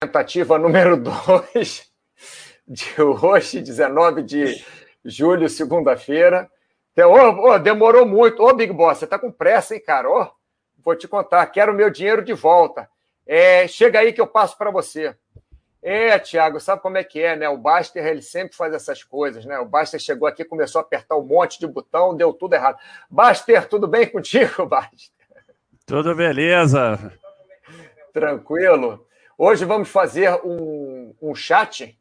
tentativa número 2 de hoje, 19 de julho, segunda-feira. Oh, oh, demorou muito. Ô, oh, Big Boss, você tá com pressa, hein, cara? Oh, vou te contar, quero meu dinheiro de volta. É, chega aí que eu passo para você. É, Tiago, sabe como é que é, né? O Baster, ele sempre faz essas coisas, né? O Baster chegou aqui, começou a apertar um monte de botão, deu tudo errado. Baster, tudo bem contigo, Baster? Tudo beleza. Tranquilo. Hoje vamos fazer um, um chat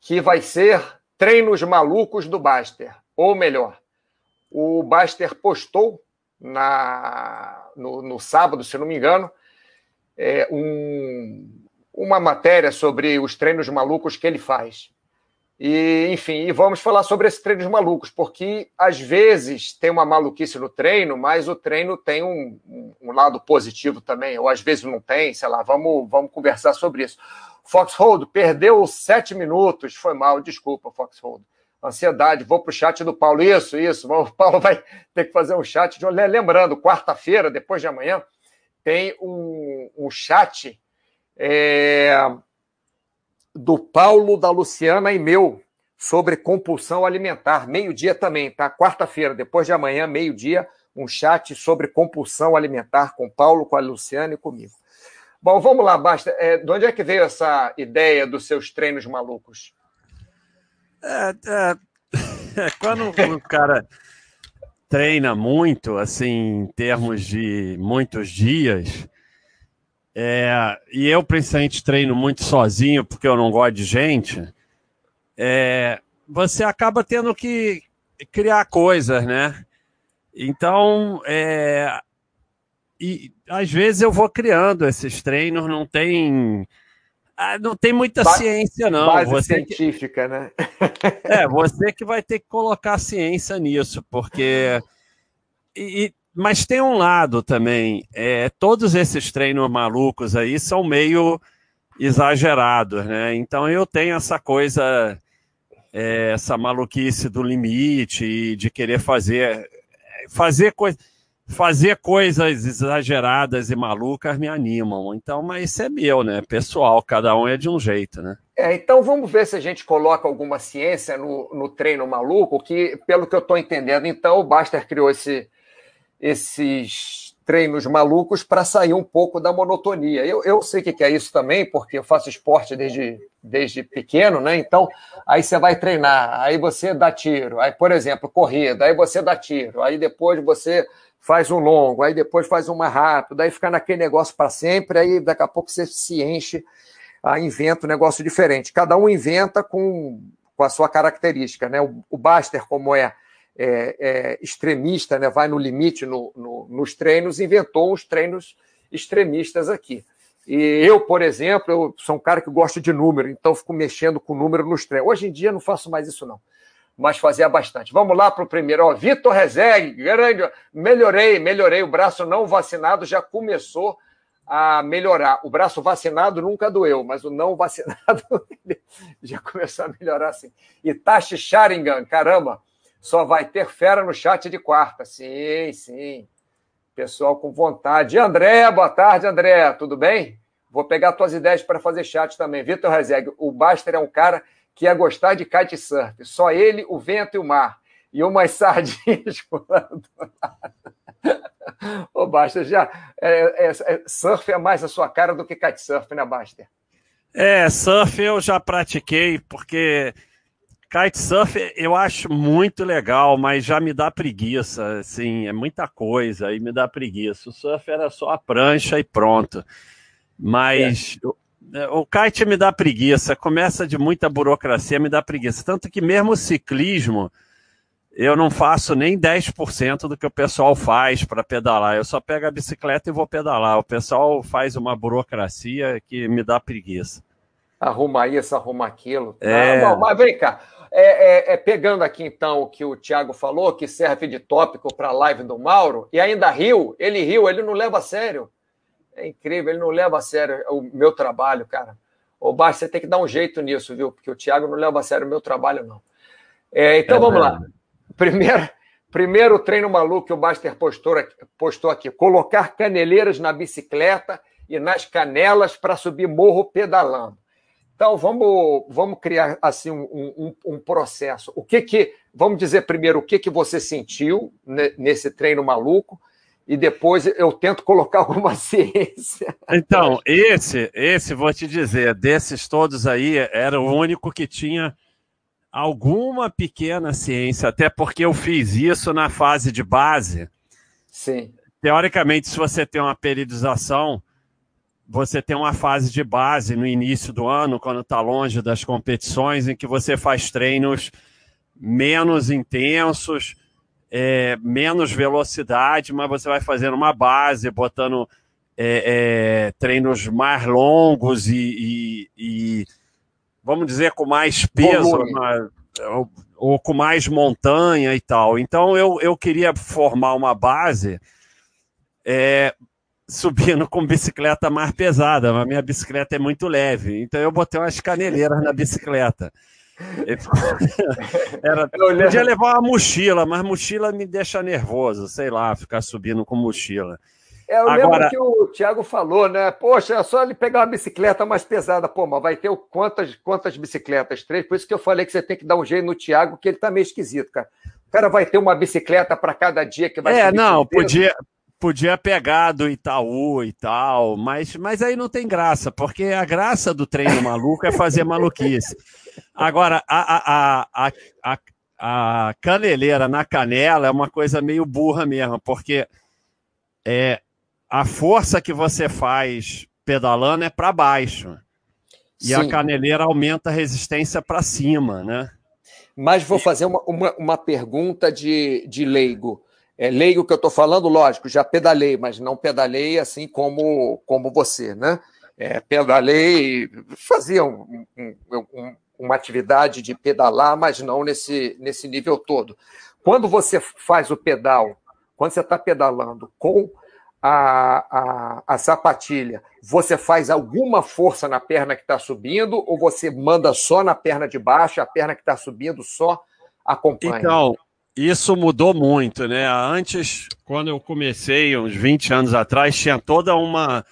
que vai ser treinos malucos do Baster. Ou melhor, o Baster postou na, no, no sábado, se não me engano, é, um, uma matéria sobre os treinos malucos que ele faz. E, enfim, e vamos falar sobre esses treinos malucos, porque às vezes tem uma maluquice no treino, mas o treino tem um, um lado positivo também, ou às vezes não tem, sei lá, vamos, vamos conversar sobre isso. Foxhold perdeu sete minutos, foi mal, desculpa, Foxhold. Ansiedade, vou para o chat do Paulo. Isso, isso, o Paulo vai ter que fazer um chat. De... Lembrando, quarta-feira, depois de amanhã, tem um, um chat é, do Paulo, da Luciana e meu sobre compulsão alimentar. Meio-dia também, tá? Quarta-feira, depois de amanhã, meio-dia, um chat sobre compulsão alimentar com Paulo, com a Luciana e comigo. Bom, vamos lá, Basta. É, de onde é que veio essa ideia dos seus treinos malucos? É, é, é quando o cara treina muito, assim, em termos de muitos dias, é, e eu, principalmente, treino muito sozinho, porque eu não gosto de gente, é, você acaba tendo que criar coisas, né? Então, é, e às vezes eu vou criando esses treinos, não tem. Ah, não tem muita ba ciência, não. Base você científica, que... né? é, você que vai ter que colocar ciência nisso, porque. E, mas tem um lado também, é, todos esses treinos malucos aí são meio exagerados, né? Então eu tenho essa coisa, é, essa maluquice do limite, de querer fazer, fazer coisa, fazer coisas exageradas e malucas me animam. Então, mas isso é meu, né? Pessoal, cada um é de um jeito, né? É, então vamos ver se a gente coloca alguma ciência no, no treino maluco, que, pelo que eu estou entendendo, então o Baster criou esse esses treinos malucos para sair um pouco da monotonia. Eu, eu sei o que é isso também, porque eu faço esporte desde, desde pequeno, né? Então, aí você vai treinar, aí você dá tiro, aí, por exemplo, corrida, aí você dá tiro, aí depois você faz um longo, aí depois faz uma rápida, aí fica naquele negócio para sempre, aí daqui a pouco você se enche, aí inventa um negócio diferente. Cada um inventa com, com a sua característica, né? O, o Baster, como é é, é, extremista, né, vai no limite no, no, nos treinos, inventou uns treinos extremistas aqui. E eu, por exemplo, eu sou um cara que gosta de número, então fico mexendo com número nos treinos. Hoje em dia não faço mais isso, não. Mas fazia bastante. Vamos lá para o primeiro. Ó, Vitor Rezegue, grande. Melhorei, melhorei. O braço não vacinado já começou a melhorar. O braço vacinado nunca doeu, mas o não vacinado já começou a melhorar assim. Itachi Sharingan, caramba, só vai ter fera no chat de quarta. Sim, sim. Pessoal com vontade. André, boa tarde, André. Tudo bem? Vou pegar tuas ideias para fazer chat também. Vitor Rezeg, o Baster é um cara que ia gostar de kitesurf. Só ele, o vento e o mar. E umas sardinhas pulando. Ô, Baster, já. É, é, é, surf é mais a sua cara do que kitesurf, né, Baster? É, surf eu já pratiquei, porque Kitesurf eu acho muito legal, mas já me dá preguiça, assim, é muita coisa, aí me dá preguiça. O surf era só a prancha e pronto. Mas é. o, o kite me dá preguiça, começa de muita burocracia, me dá preguiça. Tanto que mesmo o ciclismo, eu não faço nem 10% do que o pessoal faz para pedalar. Eu só pego a bicicleta e vou pedalar. O pessoal faz uma burocracia que me dá preguiça. Arruma isso, arruma aquilo. É... Ah, bom, mas vem cá. É, é, é, pegando aqui então o que o Thiago falou, que serve de tópico para a live do Mauro, e ainda riu, ele riu, ele não leva a sério. É incrível, ele não leva a sério o meu trabalho, cara. Ô, Baixo, você tem que dar um jeito nisso, viu? Porque o Thiago não leva a sério o meu trabalho, não. É, então é vamos lá. Primeiro, primeiro treino maluco que o Baster postou, postou aqui: colocar caneleiras na bicicleta e nas canelas para subir morro pedalando. Então, vamos, vamos criar assim um, um, um, processo. O que que, vamos dizer primeiro o que que você sentiu nesse treino maluco e depois eu tento colocar alguma ciência. Então, esse, esse vou te dizer, desses todos aí, era o único que tinha alguma pequena ciência, até porque eu fiz isso na fase de base. Sim. Teoricamente, se você tem uma periodização, você tem uma fase de base no início do ano, quando está longe das competições, em que você faz treinos menos intensos, é, menos velocidade, mas você vai fazendo uma base, botando é, é, treinos mais longos e, e, e, vamos dizer, com mais peso, uma, ou, ou, com mais montanha e tal. Então eu, eu queria formar uma base é, subindo com bicicleta mais pesada, mas minha bicicleta é muito leve. Então eu botei umas caneleiras na bicicleta. Era, podia levar uma mochila, mas mochila me deixa nervoso, sei lá, ficar subindo com mochila. É, eu Agora... lembro que o Thiago falou, né? Poxa, é só ele pegar uma bicicleta mais pesada. Pô, mas vai ter quantas, quantas bicicletas? Três? Por isso que eu falei que você tem que dar um jeito no Thiago, que ele tá meio esquisito, cara. O cara vai ter uma bicicleta para cada dia que vai É, não, podia, podia pegar do Itaú e tal, mas, mas aí não tem graça, porque a graça do treino maluco é fazer maluquice. Agora, a, a, a, a, a caneleira na canela é uma coisa meio burra mesmo, porque é, a força que você faz pedalando é para baixo. E a caneleira aumenta a resistência para cima, né? Mas vou fazer uma, uma, uma pergunta de, de leigo. É, leigo que eu estou falando, lógico, já pedalei, mas não pedalei assim como, como você, né? É, pedalei, fazia um, um, um, uma atividade de pedalar, mas não nesse, nesse nível todo. Quando você faz o pedal, quando você está pedalando com a, a, a, sapatilha, você faz alguma força na perna que está subindo ou você manda só na perna de baixo, a perna que está subindo só acompanha? Então, isso mudou muito, né? Antes, quando eu comecei, uns 20 anos atrás, tinha toda uma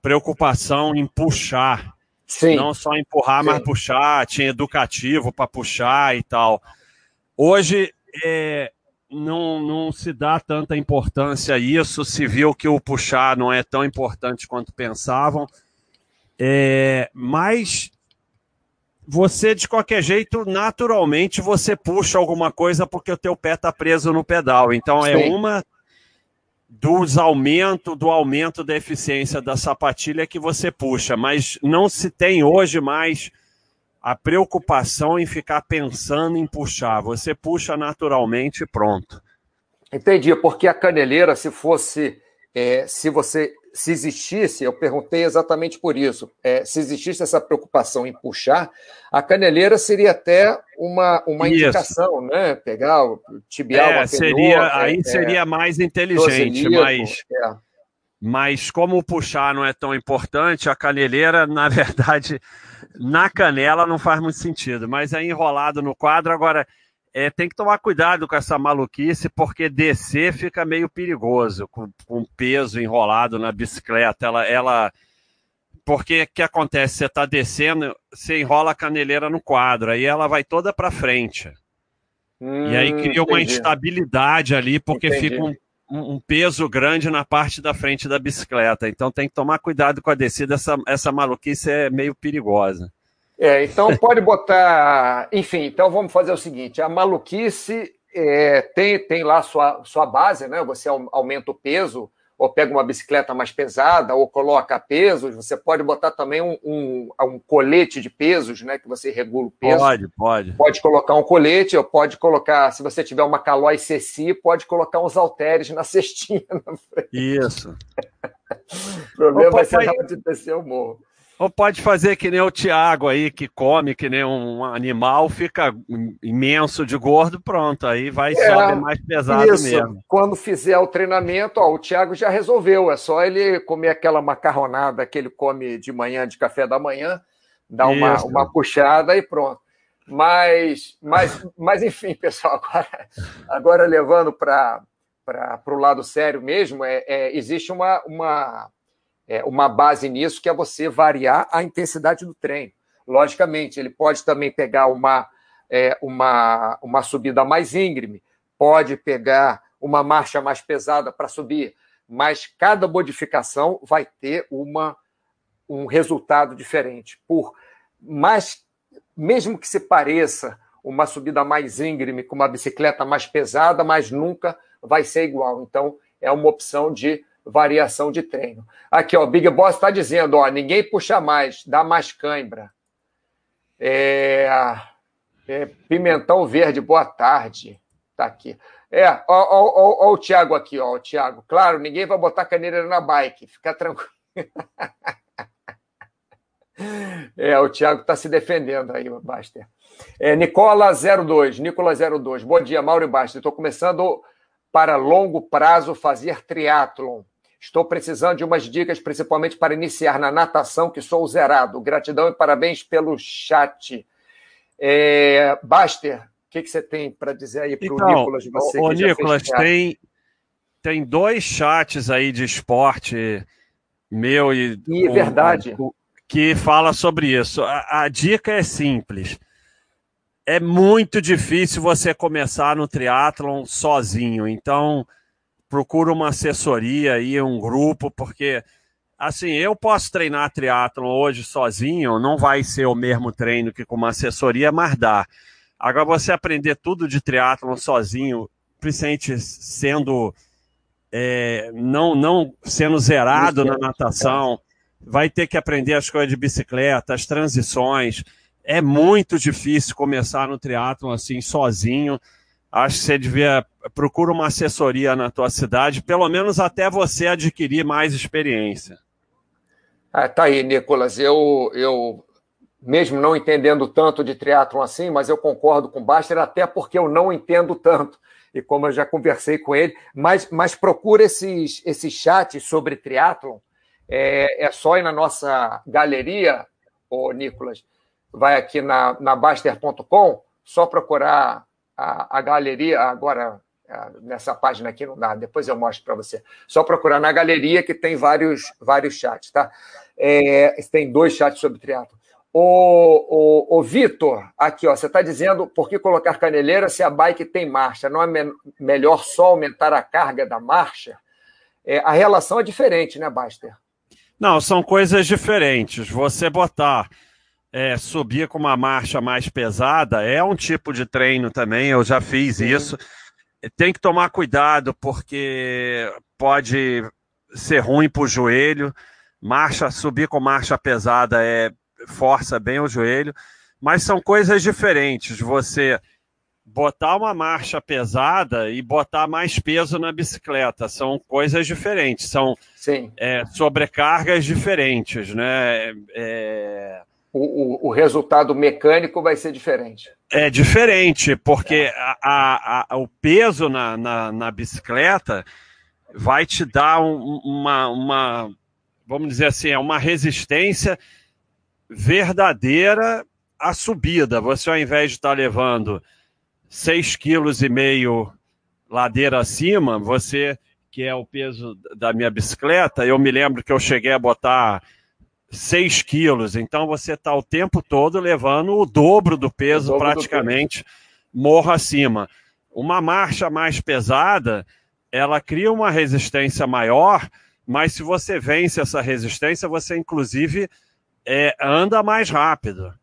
preocupação em puxar. Sim. Não só empurrar, Sim. mas puxar, tinha educativo para puxar e tal. Hoje, é, não, não se dá tanta importância a isso, se viu que o puxar não é tão importante quanto pensavam. É, mas você, de qualquer jeito, naturalmente, você puxa alguma coisa porque o teu pé está preso no pedal. Então, é Sim. é uma dos aumentos, do aumento da eficiência da sapatilha que você puxa, mas não se tem hoje mais a preocupação em ficar pensando em puxar. Você puxa naturalmente e pronto. Entendi, porque a caneleira, se fosse, é, se você, se existisse, eu perguntei exatamente por isso, é, se existisse essa preocupação em puxar, a caneleira seria até uma, uma indicação, né? Pegar o tibial, é, seria, aí é, seria mais inteligente, mas é. mas como puxar não é tão importante, a caneleira, na verdade, na canela não faz muito sentido, mas é enrolado no quadro. Agora, é, tem que tomar cuidado com essa maluquice, porque descer fica meio perigoso, com, com peso enrolado na bicicleta. Ela, ela porque o que acontece? Você está descendo, você enrola a caneleira no quadro, aí ela vai toda para frente. Hum, e aí hum, cria uma instabilidade ali, porque entendi. fica um, um, peso grande na parte da frente da bicicleta. Então tem que tomar cuidado com a descida, essa, essa maluquice é meio perigosa. É, então pode botar. Enfim, então vamos fazer o seguinte: a maluquice é, tem, tem lá sua, sua base, né? Você aumenta o peso, ou pega uma bicicleta mais pesada, ou coloca pesos. Você pode botar também um, um, um colete de pesos, né? Que você regula o peso. Pode, pode. Pode colocar um colete, ou pode colocar, se você tiver uma Caloi CC, pode colocar uns halteres na cestinha. Na Isso. o problema vai ser de descer o morro. Ou pode fazer que nem o Tiago aí, que come que nem um animal, fica imenso de gordo, pronto, aí vai é, sobe mais pesado isso. mesmo. Quando fizer o treinamento, ó, o Tiago já resolveu, é só ele comer aquela macarronada que ele come de manhã, de café da manhã, dar uma, uma puxada e pronto. Mas, mas, mas enfim, pessoal, agora, agora levando para o lado sério mesmo, é, é, existe uma, uma é, uma base nisso, que é você variar a intensidade do treino. Logicamente, ele pode também pegar uma, é, uma, uma subida mais íngreme, pode pegar uma marcha mais pesada para subir, mas cada modificação vai ter uma, um resultado diferente. Por mais, mesmo que se pareça uma subida mais íngreme com uma bicicleta mais pesada, mas nunca vai ser igual. Então, é uma opção de variação de treino. Aqui, ó, Big Boss está dizendo, ó, ninguém puxa mais, dá mais cãibra. É, é, pimentão verde, boa tarde. Tá aqui. É, ó, ó, ó, ó o Thiago aqui, ó, o Thiago. Claro, ninguém vai botar caneleira na bike, fica tranquilo. é, o Thiago está se defendendo aí, Baster. É, Nicola02, Nicola02. Bom dia, Mauro e Baster. Estou começando para longo prazo fazer triatlon. Estou precisando de umas dicas, principalmente para iniciar na natação, que sou zerado. Gratidão e parabéns pelo chat. É, Baster, o que, que você tem para dizer aí para o então, Nicolas? Você o, Nicolas, tem, tem dois chats aí de esporte meu e. E com, verdade. Com, que fala sobre isso. A, a dica é simples é muito difícil você começar no triatlon sozinho. Então, procura uma assessoria aí, um grupo, porque assim, eu posso treinar triatlon hoje sozinho, não vai ser o mesmo treino que com uma assessoria, mas dá. Agora, você aprender tudo de triatlon sozinho, principalmente sendo é, não, não sendo zerado na natação, vai ter que aprender as coisas de bicicleta, as transições é muito difícil começar no triatlon assim sozinho. Acho que você devia procura uma assessoria na tua cidade, pelo menos até você adquirir mais experiência. Ah, tá aí, Nicolas. Eu, eu mesmo não entendendo tanto de triatlon assim, mas eu concordo com o Baster, até porque eu não entendo tanto. E como eu já conversei com ele, mas, mas procura esses, esses chats sobre triatlon. É, é só ir na nossa galeria, ô Nicolas, vai aqui na, na Baster.com, só procurar a, a galeria, agora nessa página aqui não dá, depois eu mostro para você. Só procurar na galeria que tem vários, vários chats, tá? É, tem dois chats sobre triatlo. O, o, o Vitor, aqui, ó, você está dizendo por que colocar caneleira se a bike tem marcha? Não é me melhor só aumentar a carga da marcha? É, a relação é diferente, né, Baster? Não, são coisas diferentes. Você botar é, subir com uma marcha mais pesada é um tipo de treino também, eu já fiz Sim. isso. Tem que tomar cuidado, porque pode ser ruim para o joelho. Marcha, subir com marcha pesada é força bem o joelho, mas são coisas diferentes. Você botar uma marcha pesada e botar mais peso na bicicleta são coisas diferentes, são é, sobrecargas diferentes, né? É, o, o, resultado mecânico vai ser diferente. É diferente, porque é. A, a, a, o peso na, na, na, bicicleta vai te dar um, uma, uma, vamos dizer assim, é uma resistência verdadeira à subida. Você, ao invés de estar levando 6,5 kg ladeira acima, você, que é o peso da minha bicicleta, eu me lembro que eu cheguei a botar 6 quilos. Então você está o tempo todo levando o dobro do peso, dobro praticamente, do peso. morro acima. Uma marcha mais pesada, ela cria uma resistência maior, mas se você vence essa resistência, você inclusive é, anda mais rápido.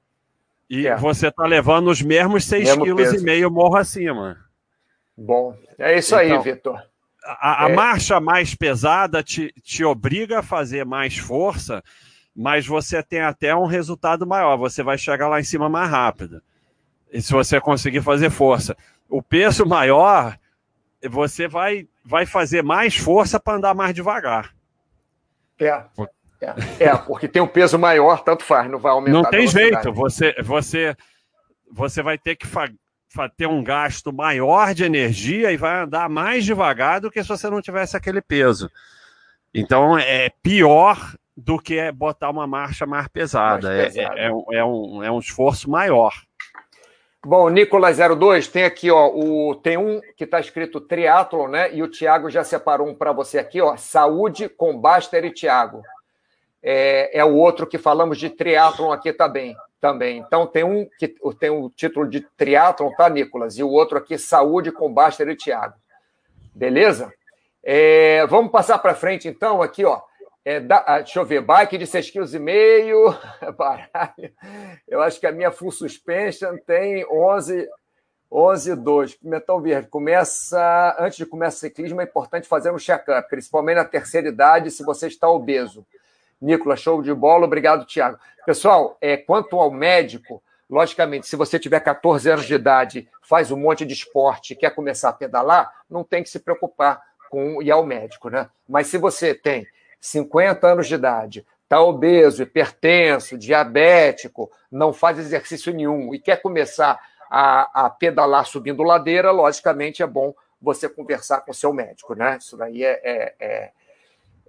E é. você está levando os mesmos 6,5 kg morro acima. Bom, é isso então, aí, Vitor. A, a é... marcha mais pesada te, te obriga a fazer mais força, mas você tem até um resultado maior, você vai chegar lá em cima mais rápido. E se você conseguir fazer força. O peso maior, você vai, vai fazer mais força para andar mais devagar. É. É, é, porque tem um peso maior, tanto faz, não vai aumentar. Não tem jeito, você, você, você vai ter que ter um gasto maior de energia e vai andar mais devagar do que se você não tivesse aquele peso. Então é pior do que botar uma marcha mais pesada. Mais pesada. É, é, é, um, é um esforço maior. Bom, Nicolas 02, tem aqui, ó, o, tem um que está escrito triatlo, né? E o Thiago já separou um para você aqui, ó, saúde com Baster e Thiago. é, é o outro que falamos de triatlon aqui também. também. Então, tem um que tem o um título de triatlon, tá, Nicolas? E o outro aqui, Saúde com Baster e Thiago. Beleza? É, vamos passar para frente, então, aqui, ó. É, da, ah, deixa eu ver, bike de 6,5 kg. Eu acho que a minha full suspension tem 11, 11 2. Pimentão Verde. Começa, antes de começar o ciclismo, é importante fazer um check-up, principalmente na terceira idade, se você está obeso. Nicolas, show de bola. Obrigado, Tiago. Pessoal, é, quanto ao médico, logicamente, se você tiver 14 anos de idade, faz um monte de esporte quer começar a pedalar, não tem que se preocupar com ir ao médico, né? Mas se você tem 50 anos de idade, está obeso, hipertenso, diabético, não faz exercício nenhum e quer começar a, a pedalar subindo ladeira, logicamente é bom você conversar com o seu médico, né? Isso daí é, é,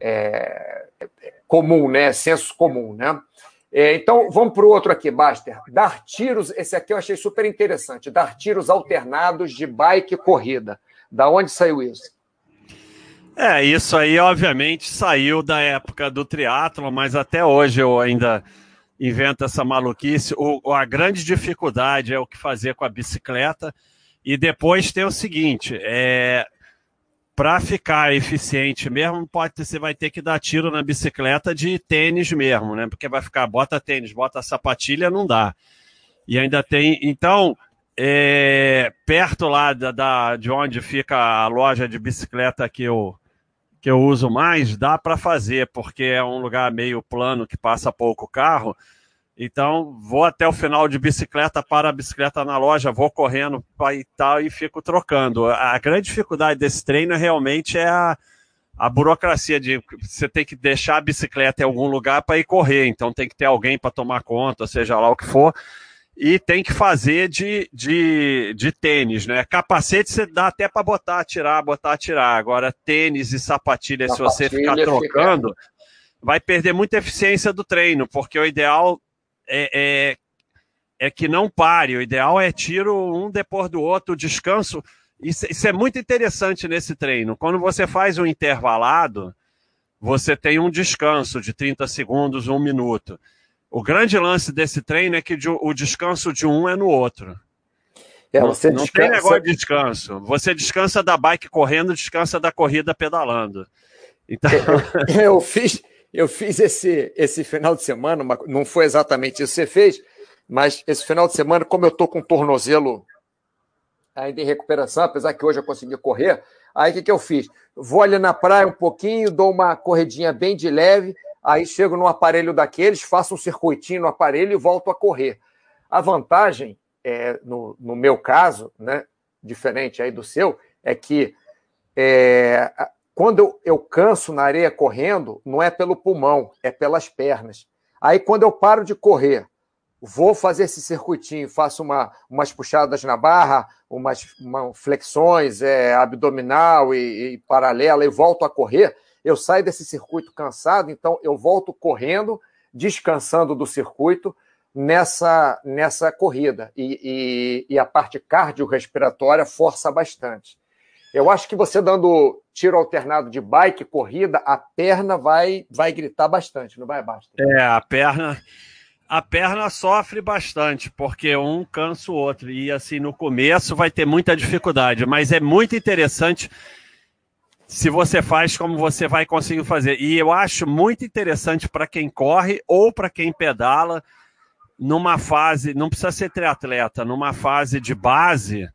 é, é comum, né? Senso comum, né? É, então, vamos para o outro aqui, Baster. Dar tiros, esse aqui eu achei super interessante. Dar tiros alternados de bike e corrida. Da onde saiu isso? É, isso aí, obviamente, saiu da época do triatlo, mas até hoje eu ainda invento essa maluquice. O, a grande dificuldade é o que fazer com a bicicleta. E depois tem o seguinte: é, para ficar eficiente mesmo, pode você vai ter que dar tiro na bicicleta de tênis mesmo, né? Porque vai ficar bota tênis, bota sapatilha, não dá. E ainda tem, então, é, perto lá da, da, de onde fica a loja de bicicleta que eu que eu uso mais, dá para fazer, porque é um lugar meio plano que passa pouco carro. Então, vou até o final de bicicleta, para a bicicleta na loja, vou correndo e tal e fico trocando. A grande dificuldade desse treino realmente é a, a burocracia de você tem que deixar a bicicleta em algum lugar para ir correr. Então, tem que ter alguém para tomar conta, seja lá o que for. E tem que fazer de, de, de tênis, né? Capacete você dá até para botar, tirar, botar, tirar. Agora, tênis e sapatilha, sapatilha se você ficar trocando, fica... vai perder muita eficiência do treino, porque o ideal é, é, é, que não pare. O ideal é tiro um depois do outro, descanso. Isso, isso é muito interessante nesse treino. Quando você faz um intervalado, você tem um descanso de 30 segundos, um minuto. O grande lance desse treino é que o descanso de um é no outro. É, você não, descansa... tem negócio de descanso. Você descansa da bike correndo, descansa da corrida pedalando. Então... Eu, eu fiz, eu fiz esse, esse final de semana, não foi exatamente isso que você fez, mas esse final de semana, como eu estou com o tornozelo ainda em recuperação, apesar que hoje eu consegui correr, aí o que, que eu fiz? Vou ali na praia um pouquinho, dou uma corredinha bem de leve, aí chego no aparelho daqueles, faço um circuitinho no aparelho e volto a correr. A vantagem, é, no, no meu caso, né, diferente aí do seu, é que é, quando eu, eu canso na areia correndo, não é pelo pulmão, é pelas pernas. Aí, quando eu paro de correr, vou fazer esse circuitinho, faço uma, umas puxadas na barra, umas uma flexões é, abdominal e, e paralela e volto a correr, eu saio desse circuito cansado, então eu volto correndo, descansando do circuito nessa, nessa corrida. E, e, e a parte cardiorrespiratória força bastante. Eu acho que você dando tiro alternado de bike, corrida, a perna vai, vai gritar bastante, não vai, Basta? É, a perna. A perna sofre bastante, porque um cansa o outro. E assim, no começo vai ter muita dificuldade, mas é muito interessante se você faz como você vai conseguir fazer. E eu acho muito interessante para quem corre ou para quem pedala numa fase, não precisa ser triatleta, numa fase de base,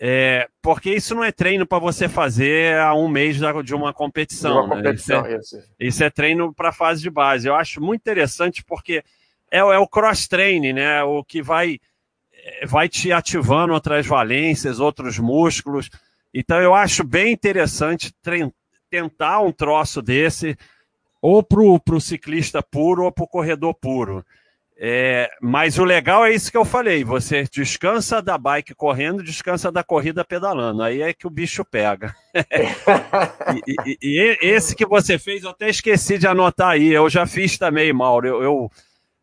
é, porque isso não é treino para você fazer há um mês de uma competição. Uma né? competição isso, é, isso. isso, é, treino para fase de base. Eu acho muito interessante porque é, é o cross-training, né? O que vai, é, vai te ativando outras valências, outros músculos. Então eu acho bem interessante tentar um troço desse, ou para o ciclista puro ou para o corredor puro. É, mas o legal é isso que eu falei: você descansa da bike correndo, descansa da corrida pedalando. Aí é que o bicho pega. e, e, e, esse que você fez, eu até esqueci de anotar aí. Eu já fiz também, Mauro. Eu, eu,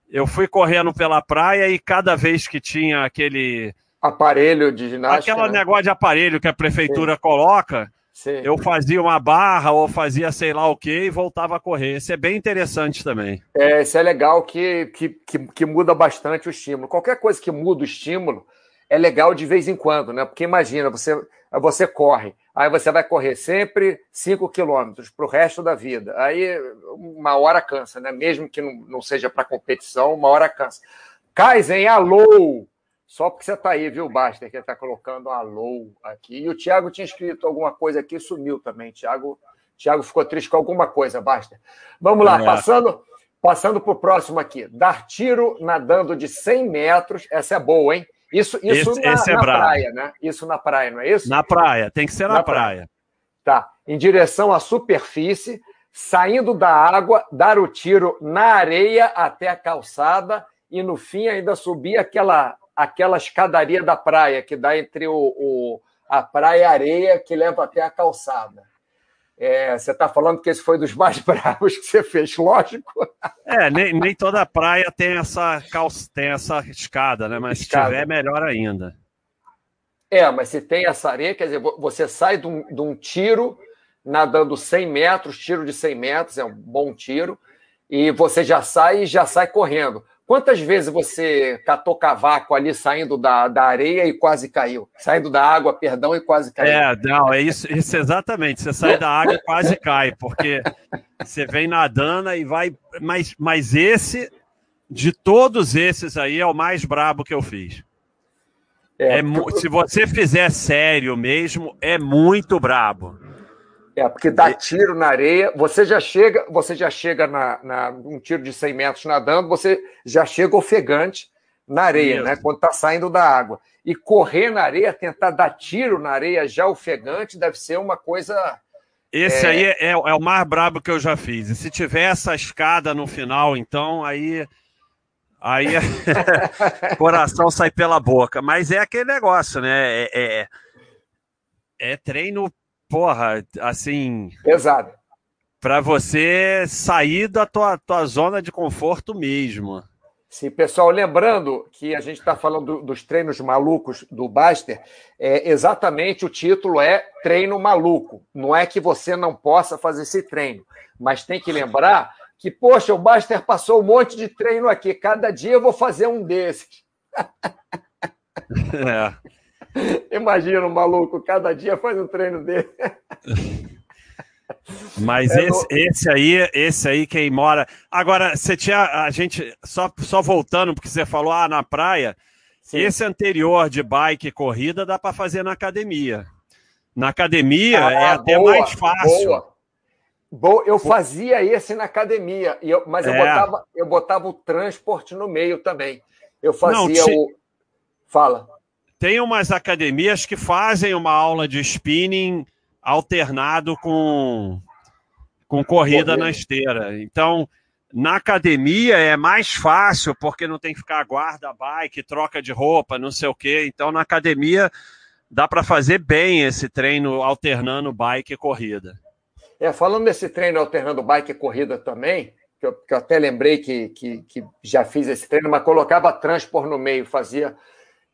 eu fui correndo pela praia e cada vez que tinha aquele. Aparelho de ginástica. Aquele né? negócio de aparelho que a prefeitura Sim. coloca. Sim. eu fazia uma barra ou fazia sei lá o que e voltava a correr. Isso é bem interessante também. É, isso é legal que, que, que, que muda bastante o estímulo. Qualquer coisa que muda o estímulo é legal de vez em quando, né? Porque imagina, você, você corre, aí você vai correr sempre 5 quilômetros para o resto da vida. Aí uma hora cansa, né? Mesmo que não, não seja para competição, uma hora cansa. Kaizen, alô! Só porque você está aí, viu, Baster, que está colocando alô aqui. E o Thiago tinha escrito alguma coisa aqui, sumiu também. Thiago, Thiago ficou triste com alguma coisa, Baster. Vamos lá, é. passando passando para o próximo aqui. Dar tiro nadando de 100 metros. Essa é boa, hein? Isso, isso esse, na, esse é na praia, né? Isso na praia, não é isso? Na praia, tem que ser na, na praia. praia. Tá. Em direção à superfície, saindo da água, dar o tiro na areia até a calçada e no fim ainda subir aquela, aquela escadaria da praia que dá entre o, o a praia e a areia que leva até a calçada. É, você está falando que esse foi dos mais bravos que você fez, lógico. É, nem, nem toda praia tem essa, calça, tem essa escada, né? Mas escada. se tiver, melhor ainda. É, mas se tem essa areia, quer dizer, você sai de um, de um tiro nadando 100 metros, tiro de 100 metros, é um bom tiro, e você já sai e já sai correndo. Quantas vezes você catou cavaco ali saindo da, da areia e quase caiu? Saindo da água, perdão, e quase caiu. É, não, é isso, isso exatamente. Você sai da água e quase cai, porque você vem nadando e vai. Mas, mas esse, de todos esses aí, é o mais brabo que eu fiz. É, é, se você fizer sério mesmo, é muito brabo. É, porque dá tiro na areia, você já chega, você já chega na, na um tiro de 100 metros nadando, você já chega ofegante na areia, né? Quando está saindo da água. E correr na areia, tentar dar tiro na areia já ofegante, deve ser uma coisa. Esse é... aí é, é, o mais brabo que eu já fiz. E se tiver essa escada no final, então aí. Aí coração sai pela boca. Mas é aquele negócio, né? É, é, é treino porra, assim. Pesado. Para você sair da tua, tua zona de conforto mesmo. Sim, pessoal, lembrando que a gente está falando dos treinos malucos do Baster, é, exatamente o título é treino maluco. Não é que você não possa fazer esse treino, mas tem que lembrar que, poxa, o Baster passou um monte de treino aqui, cada dia eu vou fazer um desses. É. Imagina um maluco, cada dia faz um treino dele. Mas é esse, no... esse, aí, esse aí quem mora. Agora, você tinha a gente só, só voltando porque você falou ah, na praia. Sim. Esse anterior de bike e corrida dá para fazer na academia. Na academia ah, é até boa, mais fácil. Boa. Boa. Eu fazia esse na academia, eu, mas eu, é. botava, eu botava o transporte no meio também. Eu fazia Não, te... o. Fala. Tem umas academias que fazem uma aula de spinning alternado com, com corrida na esteira. Então, na academia é mais fácil, porque não tem que ficar guarda bike, troca de roupa, não sei o quê. Então, na academia dá para fazer bem esse treino alternando bike e corrida. É, falando desse treino alternando bike e corrida também, que eu, que eu até lembrei que, que, que, já fiz esse treino, mas colocava transpor no meio, fazia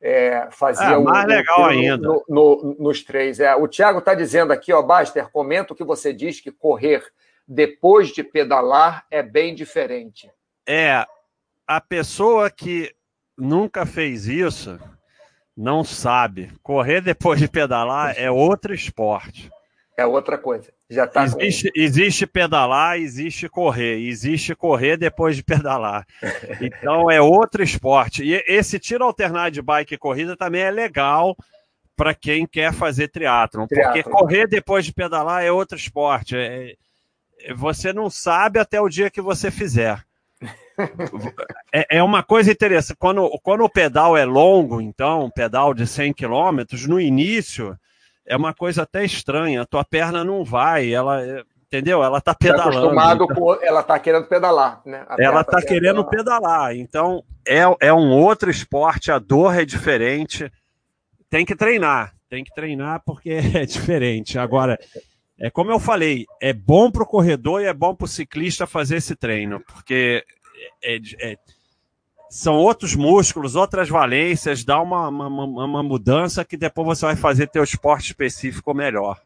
é, fazia é, mais legal ainda. No, no, nos três. É, o Thiago está dizendo aqui, ó, Baster, comenta o que você diz que correr depois de pedalar é bem diferente. É, a pessoa que nunca fez isso não sabe. Correr depois de pedalar é outro esporte. É outra coisa. Já tá existe, com... existe pedalar, existe correr. Existe correr depois de pedalar. Então é outro esporte. E esse tiro alternado de bike e corrida também é legal para quem quer fazer triatlon, porque correr depois de pedalar é outro esporte. É, é, você não sabe até o dia que você fizer. é, é, uma coisa interessante. Quando, quando o pedal é longo, então, um pedal de 100 km, no início é uma coisa até estranha. A tua perna não vai, ela, entendeu? Ela tá, tá pedalando. Tá acostumado então... com, ela tá querendo pedalar, né? A ela tá, tá querendo pedalar. pedalar. Então é, é um outro esporte, a dor é diferente. Tem que treinar, tem que treinar porque é diferente. Agora, é como eu falei, é bom para o corredor e é bom para o ciclista fazer esse treino, porque é, é, é são outros músculos, outras valências, dá uma, uma, uma, mudança que depois você vai fazer teu esporte específico melhor.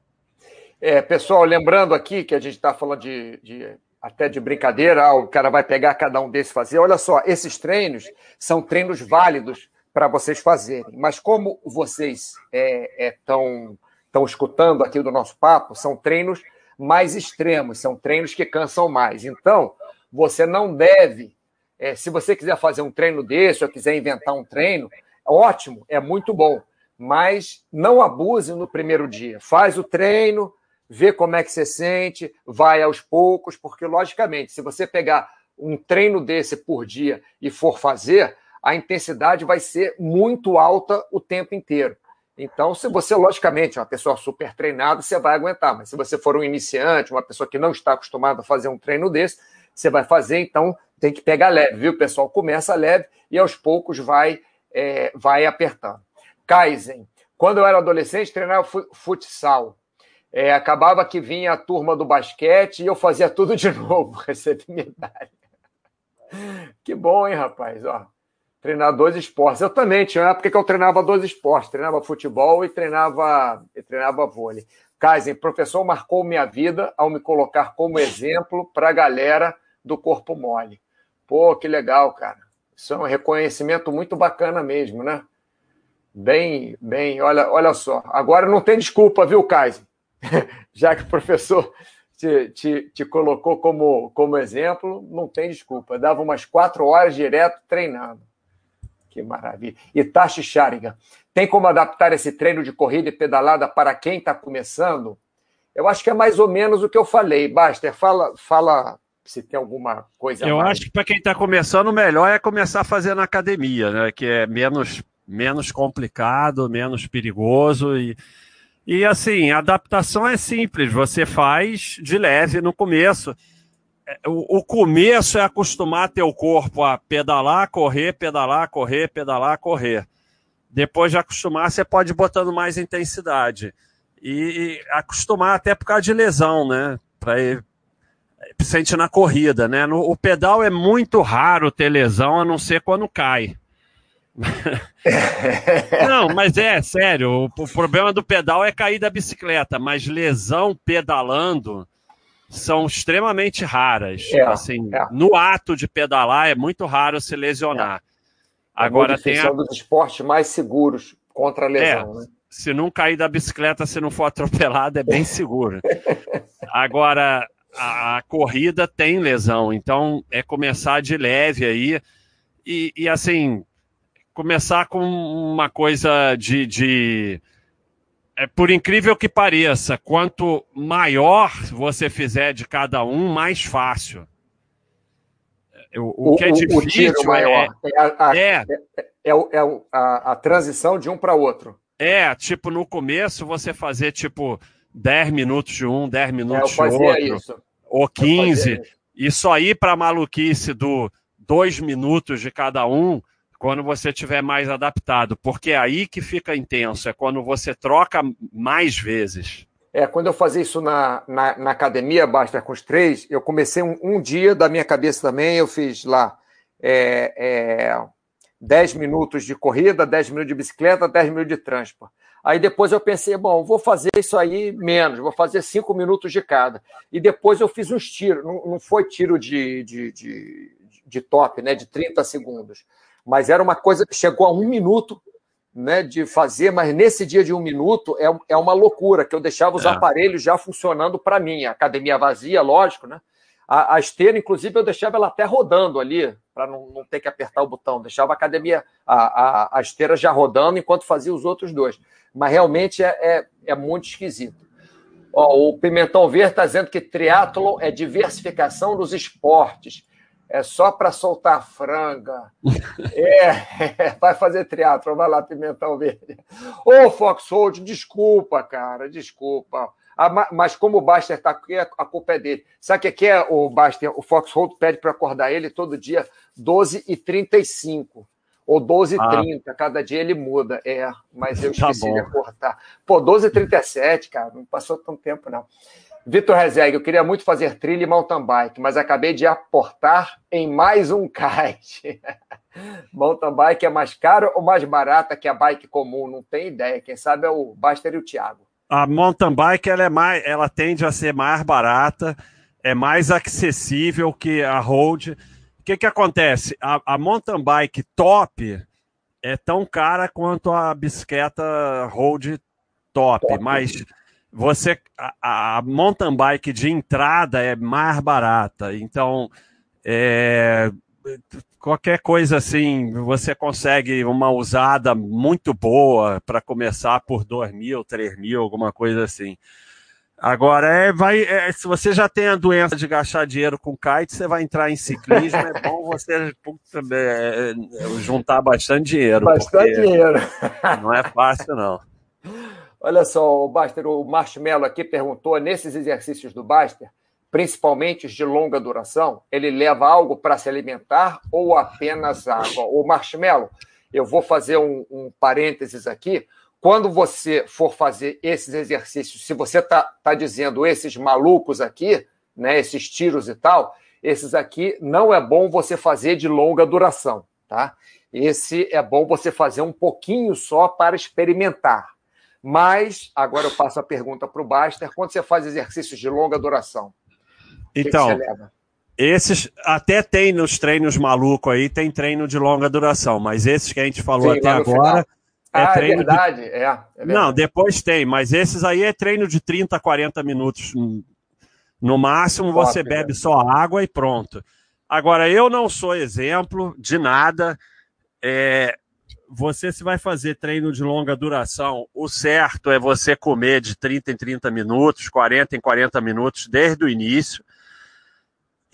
É, pessoal, lembrando aqui que a gente está falando de, de, até de brincadeira, ah, o cara vai pegar cada um desses fazer. Olha só, esses treinos são treinos válidos para vocês fazerem, mas como vocês estão é, é, escutando aqui do nosso papo, são treinos mais extremos, são treinos que cansam mais. Então, você não deve, é, se você quiser fazer um treino desse ou quiser inventar um treino, ótimo, é muito bom, mas não abuse no primeiro dia. Faz o treino, vê como é que você sente, vai aos poucos, porque, logicamente, se você pegar um treino desse por dia e for fazer, a intensidade vai ser muito alta o tempo inteiro. Então, se você, logicamente, é uma pessoa super treinada, você vai aguentar. Mas se você for um iniciante, uma pessoa que não está acostumada a fazer um treino desse, você vai fazer, então tem que pegar leve, viu, pessoal? Começa leve e aos poucos vai, é, vai apertando. Kaizen. Quando eu era adolescente, treinava futsal. É, acabava que vinha a turma do basquete e eu fazia tudo de novo, recebi medalha. Que bom, hein, rapaz? Ó, treinar dois esportes. Eu também tinha uma época que eu treinava dois esportes, treinava futebol e treinava, e treinava vôlei. Kaizen, professor marcou minha vida ao me colocar como exemplo para a galera do corpo mole. Pô, que legal, cara. Isso é um reconhecimento muito bacana mesmo, né? Bem, bem, olha, olha só. Agora não tem desculpa, viu, Kaizen? Já que o professor te, te, te colocou como, como exemplo, não tem desculpa. Dava umas quatro horas direto treinando. Que maravilha. Tashi Shariga, tem como adaptar esse treino de corrida e pedalada para quem está começando? Eu acho que é mais ou menos o que eu falei. Baster, fala, fala se tem alguma coisa. Eu mais. acho que para quem está começando, o melhor é começar a fazer na academia, né? Que é menos, menos complicado, menos perigoso e. E assim, a adaptação é simples, você faz de leve no começo o, o começo é acostumar teu corpo a pedalar, correr, pedalar, correr, pedalar, correr. Depois de acostumar, você pode ir botando mais intensidade. E, e acostumar até por causa de lesão, né? Para sente na corrida, né? No, o pedal é muito raro ter lesão, a não ser quando cai. não, mas é sério. O, o, problema do pedal é cair da bicicleta, mas lesão pedalando são extremamente raras. É, assim, é. no ato de pedalar é muito raro se lesionar. É. Agora tem a... dos esportes mais seguros contra a lesão, é, né? Se não cair da bicicleta, se não for atropelado, é bem seguro. Agora, a, a, corrida tem lesão, então é começar de leve aí e, e assim, começar com uma coisa de, de é, por incrível que pareça, quanto maior você fizer de cada um, mais fácil. O, o que é difícil maior. É, é, a, é, é, é a, a transição de um para outro. É, tipo, no começo você fazer tipo 10 minutos de um, 10 minutos de outro. Isso. Ou 15. E só ir para a maluquice do 2 minutos de cada um, quando você tiver mais adaptado, porque é aí que fica intenso, é quando você troca mais vezes. É, quando eu fazia isso na, na, na academia, basta com os três, eu comecei um, um, dia da minha cabeça também, eu fiz lá é, é, 10 minutos de corrida, 10 minutos de bicicleta, 10 minutos de transporte. Aí depois eu pensei, bom, vou fazer isso aí menos, vou fazer 5 minutos de cada. E depois eu fiz uns tiros, não, não foi tiro de, de, de, de top, né, de 30 segundos mas era uma coisa que chegou a um minuto né, de fazer, mas nesse dia de um minuto é, é uma loucura, que eu deixava os é. aparelhos já funcionando para mim, a academia vazia, lógico, né? A, a, esteira, inclusive, eu deixava ela até rodando ali, para não, não ter que apertar o botão. Deixava a academia, a, a, a esteira já rodando enquanto fazia os outros dois. Mas realmente é, é, é muito esquisito. Ó, o Pimentão Verde está dizendo que triatlo é diversificação dos esportes é só para soltar franga. é, é, vai fazer teatro, vai lá, Pimentão Verde. Ô, Foxhold, desculpa, cara, desculpa. Ah, mas como o Baster está aqui, a culpa é dele. Sabe o que é o Baster? O Foxhold pede para acordar ele todo dia 12h35 ou 12h30. Ah. Cada dia ele muda. É, mas eu tá esqueci tá de acordar. Pô, 12h37, cara, não passou tanto tempo, não. Vitor Rezeg, eu queria muito fazer trilha e mountain bike, mas acabei de aportar em mais um kite. mountain bike é mais caro ou mais barata que a bike comum? Não tem ideia. Quem sabe é o Baster e o Thiago. A mountain bike ela é mais, ela tende a ser mais barata, é mais acessível que a road. O que, que acontece? A, a mountain bike top é tão cara quanto a bicicleta road top, top. mas você a, a, mountain bike de entrada é mais barata, então é, qualquer coisa assim, você consegue uma usada muito boa para começar por 2 mil, 3 mil, alguma coisa assim. Agora, é, vai, é, se você já tem a doença de gastar dinheiro com kite, você vai entrar em ciclismo, é bom você puta, é, é, juntar bastante dinheiro. Bastante dinheiro. Não é fácil, não. Olha só, o Baster, o Marshmallow aqui perguntou, nesses exercícios do Baster, principalmente os de longa duração, ele leva algo para se alimentar ou apenas água? O Marshmallow, eu vou fazer um, um parênteses aqui, quando você for fazer esses exercícios, se você está tá dizendo esses malucos aqui, né, esses tiros e tal, esses aqui não é bom você fazer de longa duração, tá? Esse é bom você fazer um pouquinho só para experimentar. Mas, agora eu passo a pergunta para o Baster: quando você faz exercícios de longa duração? Então, que que esses até tem nos treinos malucos aí, tem treino de longa duração, mas esses que a gente falou Sim, até agora. É ah, é treino é verdade. De... É, é verdade. Não, depois tem, mas esses aí é treino de 30, 40 minutos. No máximo, Top, você bebe né? só água e pronto. Agora, eu não sou exemplo de nada. É, você se vai fazer treino de longa duração, o certo é você comer de 30 em 30 minutos, 40 em 40 minutos desde o início.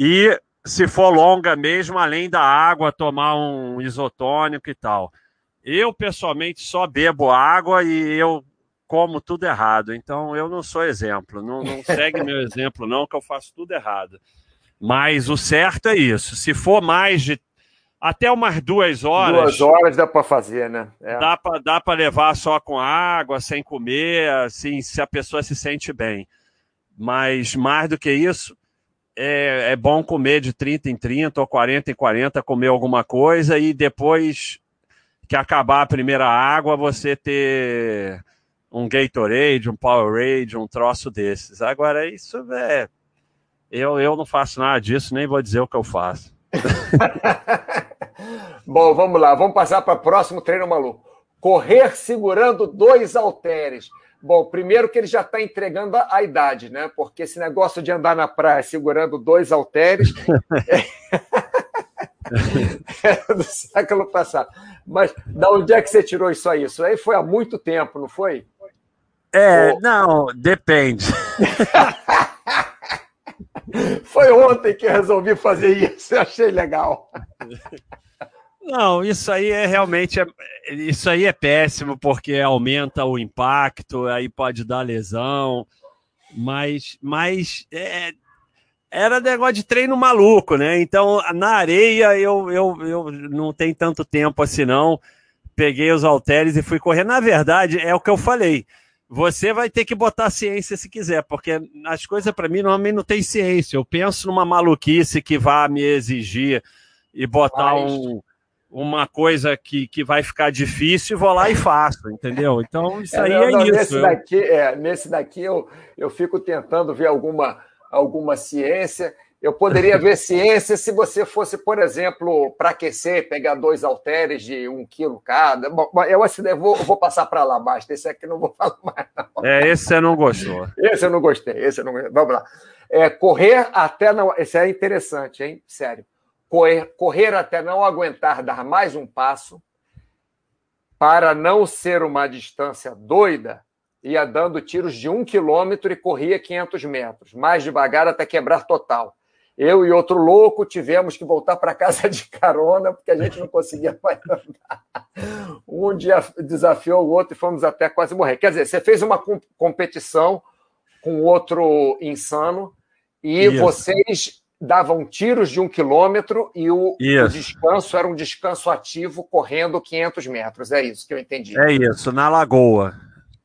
E se for longa mesmo, além da água, tomar um isotônico e tal. Eu, pessoalmente, só bebo água e eu como tudo errado. Então, eu não sou exemplo. Não, não segue meu exemplo, não, que eu faço tudo errado. Mas o certo é isso. Se for mais de até umas duas horas. Duas horas dá para fazer, né? É. Dá para dá levar só com água, sem comer, assim, se a pessoa se sente bem. Mas mais do que isso, é, é bom comer de 30 em 30 ou 40 em 40, comer alguma coisa e depois que acabar a primeira água, você ter um Gatorade, um Powerade, um troço desses. Agora, isso é. Eu, eu não faço nada disso, nem vou dizer o que eu faço. Bom, vamos lá, vamos passar para o próximo treino maluco. Correr segurando dois halteres. Bom, primeiro que ele já está entregando a, idade, né? Porque esse negócio de andar na praia segurando dois halteres. é do século passado. Mas da onde é que você tirou isso aí? Isso aí foi há muito tempo, não foi? É, Ou... não, depende. foi ontem que eu resolvi fazer isso, eu achei legal. Não, isso aí é realmente é, isso aí é péssimo porque aumenta o impacto, aí pode dar lesão, mas, mas é, era negócio de treino maluco, né? Então, na areia eu, eu, eu não tenho tanto tempo assim, não. Peguei os halteres e fui correr. Na verdade, é o que eu falei. Você vai ter que botar ciência se quiser, porque as coisas para mim normalmente não tem ciência. Eu penso numa maluquice que vá me exigir e botar Mas... um, uma coisa que, que vai ficar difícil, vou lá e faço, entendeu? Então, isso é, aí não, é não, isso. Nesse daqui, é, nesse daqui eu, eu fico tentando ver alguma alguma ciência. Eu poderia ver ciência se você fosse, por exemplo, para aquecer, pegar dois halteres de um quilo cada. Bom, eu, eu vou, vou passar para lá, basta. Esse aqui não vou falar mais. Não. É, esse você não gostou. Esse eu não gostei. Esse eu não Vamos lá. É, correr até não. Esse é interessante, hein? Sério. Correr, correr até não aguentar dar mais um passo para não ser uma distância doida ia dando tiros de um quilômetro e corria 500 metros, mais devagar até quebrar total. Eu e outro louco tivemos que voltar para casa de carona, porque a gente não conseguia mais andar. Um dia desafiou o outro e fomos até quase morrer. Quer dizer, você fez uma competição com outro insano e Isso. vocês davam tiros de um quilômetro e o, o, descanso era um descanso ativo correndo 500 metros. É isso que eu entendi. É isso, na lagoa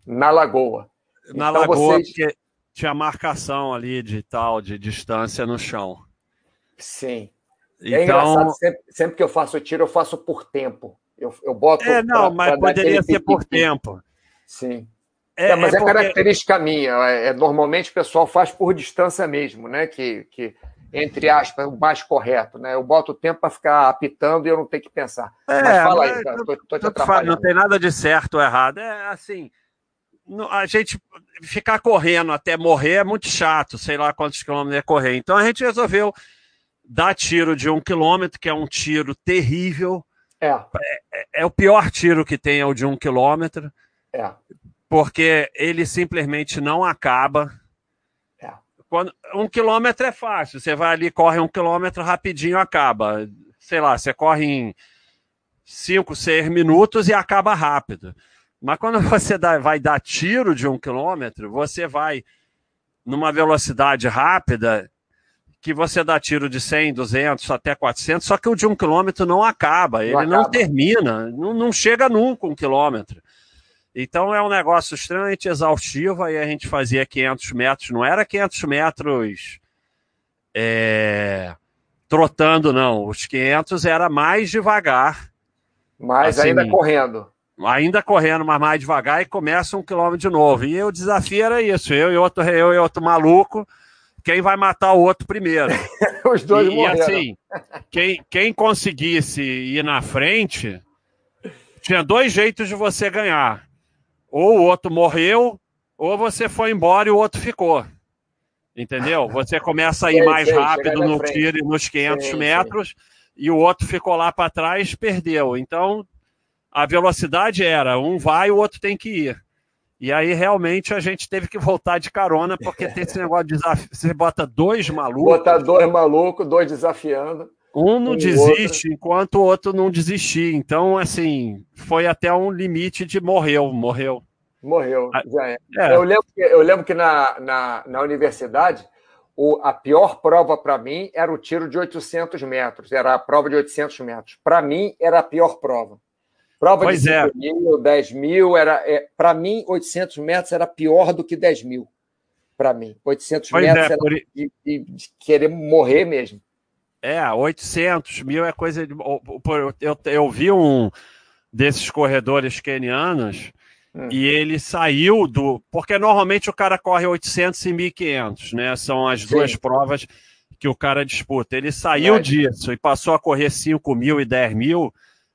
na Lagoa. Na então, Lagoa, vocês... porque tinha marcação ali de tal, de distância no chão. Sim. É então... engraçado, sempre, sempre, que eu faço tiro, eu faço por tempo. Eu, eu boto. É, não, pra, mas pra poderia ser por tempo. Sim. É, é mas é, é porque... característica minha. É, é, normalmente o pessoal faz por distância mesmo, né? Que, que entre aspas, o mais correto, né? Eu boto o tempo para ficar apitando e eu não tenho que pensar. É, mas fala aí, cara, tô, tô te atrapalhando. Não tem nada de certo ou errado. É assim, a gente ficar correndo até morrer é muito chato, sei lá quantos quilômetros é correr. Então a gente resolveu dar tiro de um quilômetro, que é um tiro terrível. É. É, é o pior tiro que tem, é o de um quilômetro. É. Porque ele simplesmente não acaba quando, um quilômetro é fácil. Você vai ali, corre um quilômetro rapidinho, acaba. Sei lá, você corre em 5, 6 minutos e acaba rápido. Mas quando você dá, vai dar tiro de um quilômetro, você vai numa velocidade rápida que você dá tiro de 100, 200 até 400, só que o de um quilômetro não acaba, ele não, não termina, não, não chega nunca um quilômetro. Então é um negócio extremamente exaustivo. Aí a gente fazia 500 metros, não era 500 metros é, trotando, não. Os 500 era mais devagar. Mas assim, ainda correndo. Ainda correndo, mas mais devagar e começa um quilômetro de novo. E o desafio era isso: eu e outro, eu e outro maluco. Quem vai matar o outro primeiro? Os dois e, morreram. E assim, quem, quem conseguisse ir na frente, tinha dois jeitos de você ganhar ou o outro morreu, ou você foi embora e o outro ficou. Entendeu? Você começa a ir mais rápido no tiro nos 500 sim, metros e o outro ficou lá para trás perdeu. Então, a velocidade era um vai, o outro tem que ir. E aí, realmente, a gente teve que voltar de carona, porque tem esse negócio de desafio. Você bota dois malucos. Bota dois malucos, dois desafiando. Um não um desiste outro. enquanto o outro não desistir. Então, assim, foi até um limite de morreu, morreu. Morreu, ah, já é. é. Eu, lembro que, eu lembro que na, na, na universidade, o, a pior prova para mim era o tiro de 800 metros, era a prova de 800 metros. Para mim, era a pior prova. Prova pois de 5 é. mil, 10 mil, era, é, para mim, 800 metros era pior do que 10 mil. Para mim, 800 pois metros é, era por... de, de, de querer morrer mesmo. É, 800 mil é coisa de. Eu, eu, eu vi um desses corredores kenianos hum. e ele saiu do. Porque normalmente o cara corre 800 e 1500, né? São as Sim. duas provas que o cara disputa. Ele saiu disso e passou a correr 5 mil e 10 mil,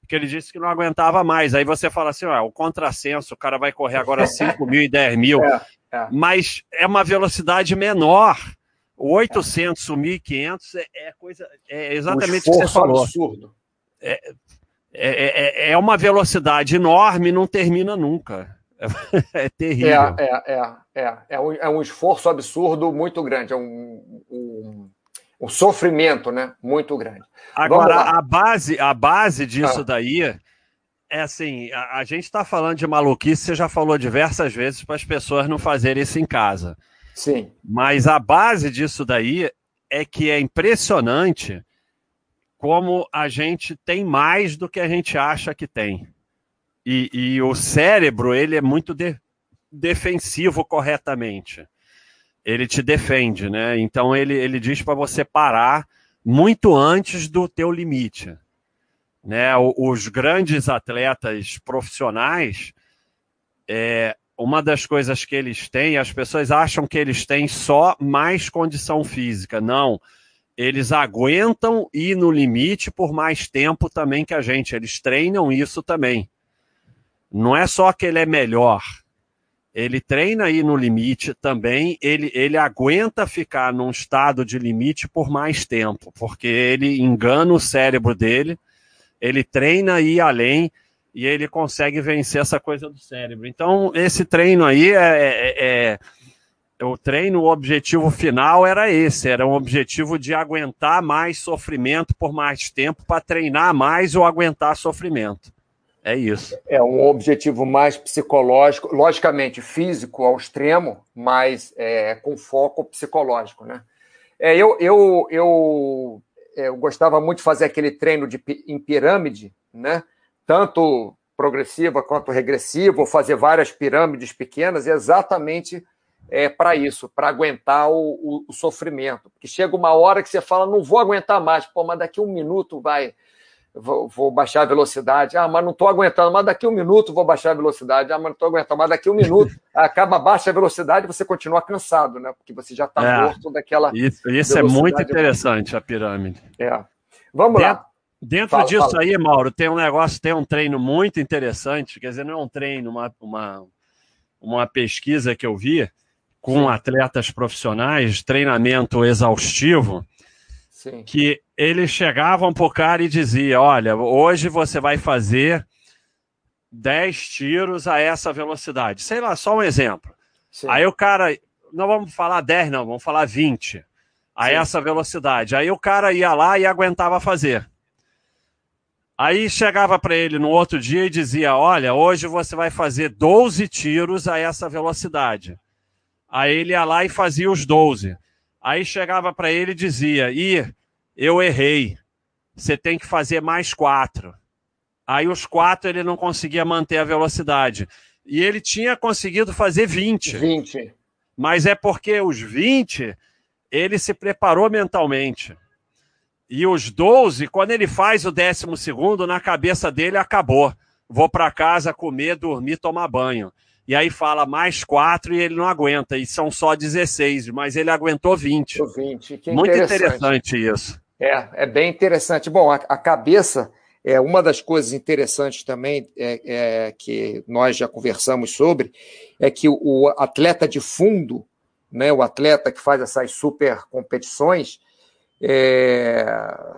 que ele disse que não aguentava mais. Aí você fala assim: ó, o contrassenso, o cara vai correr agora 5 mil e 10 mil. É, é. Mas é uma velocidade menor. O 800, o 1500 é, é coisa. É exatamente o que você falou. absurdo. É, é, é, é uma velocidade enorme e não termina nunca. É, terrível. É, é, é, é, é, um, é um esforço absurdo muito grande. É um, um, um sofrimento né? muito grande. Agora, a base, a base disso ah. daí é assim: a, a gente está falando de maluquice, você já falou diversas vezes para as pessoas não fazerem isso em casa. Sim. Mas a base disso daí é que é impressionante como a gente tem mais do que a gente acha que tem. E, e o cérebro, ele é muito de, defensivo corretamente. Ele te defende, né? Então ele, ele diz para você parar muito antes do teu limite. Né? Os grandes atletas profissionais, é, uma das coisas que eles têm, as pessoas acham que eles têm só mais condição física. Não. Eles aguentam ir no limite por mais tempo também que a gente. Eles treinam isso também. Não é só que ele é melhor. Ele treina aí no limite também, ele, ele aguenta ficar num estado de limite por mais tempo, porque ele engana o cérebro dele, ele treina aí além e ele consegue vencer essa coisa do cérebro. Então, esse treino aí é, é, é, o treino, o objetivo final era esse, era um objetivo de aguentar mais sofrimento por mais tempo para treinar mais ou aguentar sofrimento. É isso. É um objetivo mais psicológico, logicamente físico ao extremo, mas é, com foco psicológico, né? É, eu, eu, eu, é, eu gostava muito de fazer aquele treino de, em pirâmide, né? tanto progressiva quanto regressiva, fazer várias pirâmides pequenas, exatamente é, para isso, para aguentar o, o, o, sofrimento. Porque chega uma hora que você fala, não vou aguentar mais, pô, mas daqui um minuto vai, vou, vou, baixar a velocidade. Ah, mas não estou aguentando, mas daqui um minuto vou baixar a velocidade. Ah, mas não estou aguentando, mas daqui um minuto acaba baixa a velocidade e você continua cansado, né? Porque você já está é, morto daquela. Isso, isso é muito interessante, a pirâmide. É. Vamos dentro, lá. Dentro fala, disso fala. aí, Mauro, tem um negócio, tem um treino muito interessante, quer dizer, não é um treino, uma, uma, uma pesquisa que eu vi com Sim. atletas profissionais, treinamento exaustivo Sim. que eles chegavam pro cara e dizia, olha, hoje você vai fazer 10 tiros a essa velocidade. Sei lá, só um exemplo. Sim. Aí o cara, não vamos falar 10 não, vamos falar 20 a Sim. essa velocidade. Aí o cara ia lá e aguentava fazer. Aí chegava para ele no outro dia e dizia: Olha, hoje você vai fazer 12 tiros a essa velocidade. Aí ele ia lá e fazia os 12. Aí chegava para ele e dizia: Ih, eu errei. Você tem que fazer mais quatro. Aí os quatro ele não conseguia manter a velocidade. E ele tinha conseguido fazer 20. 20. Mas é porque os 20 ele se preparou mentalmente. E os 12, quando ele faz o décimo segundo, na cabeça dele acabou. Vou para casa comer, dormir, tomar banho e aí fala mais quatro e ele não aguenta, e são só 16, mas ele aguentou 20. 20. Que Muito interessante. interessante isso. É, é bem interessante. Bom, a, a cabeça é uma das coisas interessantes também é, é, que nós já conversamos sobre é que o, o atleta de fundo, né, o atleta que faz essas super competições, é,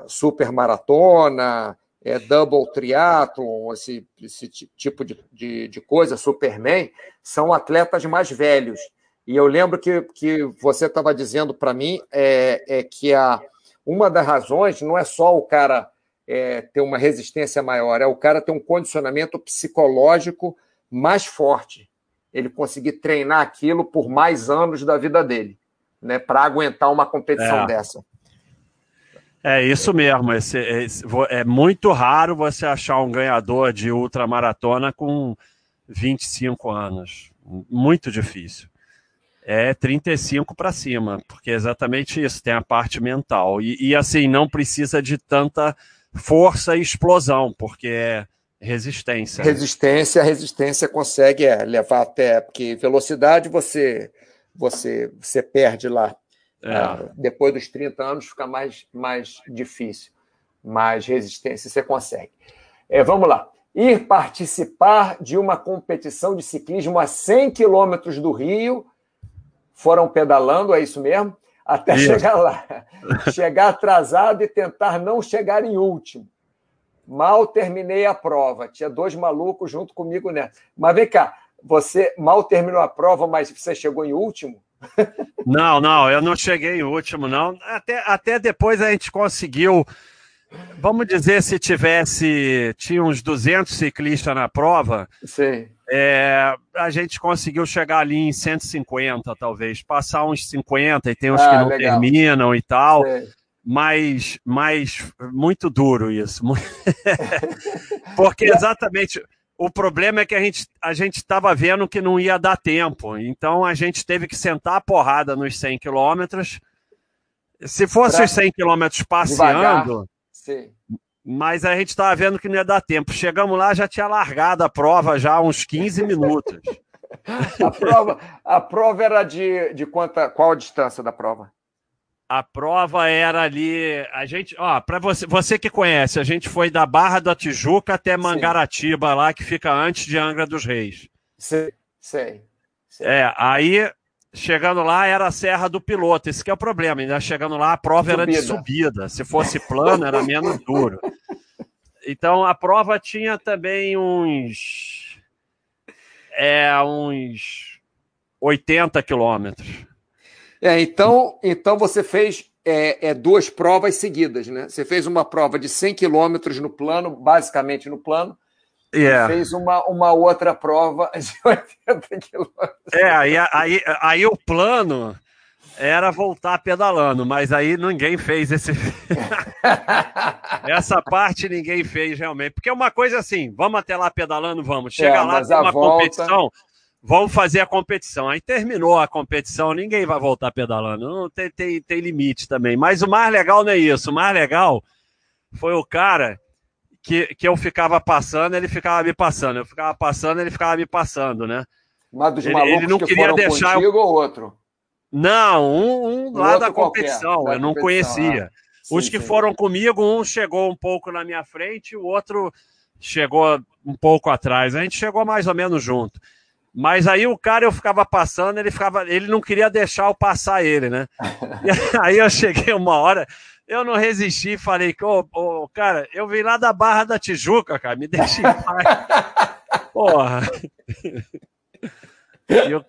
super maratona, é, double triathlon, esse, esse tipo de, de, de, coisa, Superman, são atletas mais velhos. E eu lembro que, que você estava dizendo para mim é, é que a, uma das razões não é só o cara é, ter uma resistência maior, é o cara ter um condicionamento psicológico mais forte. Ele conseguir treinar aquilo por mais anos da vida dele, né, para aguentar uma competição é. dessa. É isso mesmo. Esse, esse, é muito raro você achar um ganhador de ultramaratona com 25 anos. Muito difícil. É 35 para cima, porque é exatamente isso, tem a parte mental. E, e, assim, não precisa de tanta força e explosão, porque é resistência. Resistência, a resistência consegue é, levar até. Porque velocidade você, você, você perde lá é. Ah, depois dos 30 anos fica mais, mais difícil, mais resistência você consegue. É, vamos lá. Ir participar de uma competição de ciclismo a 100 quilômetros do Rio, foram pedalando, é isso mesmo? Até isso. chegar lá. chegar atrasado e tentar não chegar em último. Mal terminei a prova. Tinha dois malucos junto comigo nessa. Mas vem cá, você mal terminou a prova, mas você chegou em último? Não, não, eu não cheguei em último, não. Até, até depois a gente conseguiu. Vamos dizer, se tivesse. Tinha uns 200 ciclistas na prova. Sim. É, a gente conseguiu chegar ali em 150, talvez. Passar uns 50 e tem uns ah, que não legal. terminam e tal. Sim. Mas, mas muito duro isso. Porque exatamente o problema é que a gente a gente estava vendo que não ia dar tempo, então a gente teve que sentar a porrada nos 100 quilômetros. Se fosse pra... os 100 quilômetros passeando, mas a gente estava vendo que não ia dar tempo. Chegamos lá, já tinha largado a prova já há uns 15 minutos. a, prova, a prova era de, de quanta, qual a distância da prova? A prova era ali. A gente, ó, para você, você que conhece, a gente foi da Barra da Tijuca até Mangaratiba, Sim. lá que fica antes de Angra dos Reis. Sei, sei. É, aí chegando lá era a Serra do Piloto. Esse que é o problema. Ainda chegando lá, a prova subida. era de subida. Se fosse plano, era menos duro. Então a prova tinha também uns. É, uns 80 quilômetros. É, então, então você fez é, é, duas provas seguidas, né? Você fez uma prova de 100 quilômetros no plano, basicamente no plano, yeah. e fez uma, uma outra prova de 80 quilômetros. É, aí, aí, aí o plano era voltar pedalando, mas aí ninguém fez esse. Essa parte ninguém fez realmente. Porque é uma coisa assim: vamos até lá pedalando, vamos. Chega é, lá, tem uma volta... competição vamos fazer a competição. Aí terminou a competição, ninguém vai voltar pedalando. Não, tem, tem, tem limite também. Mas o mais legal não é isso. O mais legal foi o cara que, que eu ficava passando, ele ficava me passando. Eu ficava passando, ele ficava me passando, né? Mas dos ele, malucos ele não que queria deixar contigo ou outro? Não, um, um lá da competição, eu não conhecia. Ah, sim, Os que sim. foram comigo, um chegou um pouco na minha frente, o outro chegou um pouco atrás. A gente chegou mais ou menos junto. Mas aí o cara eu ficava passando, ele ficava, ele não queria deixar eu passar ele, né? E aí eu cheguei uma hora, eu não resisti, falei, ô, oh, oh, cara, eu vim lá da Barra da Tijuca, cara, me deixa em paz. Porra. Eu...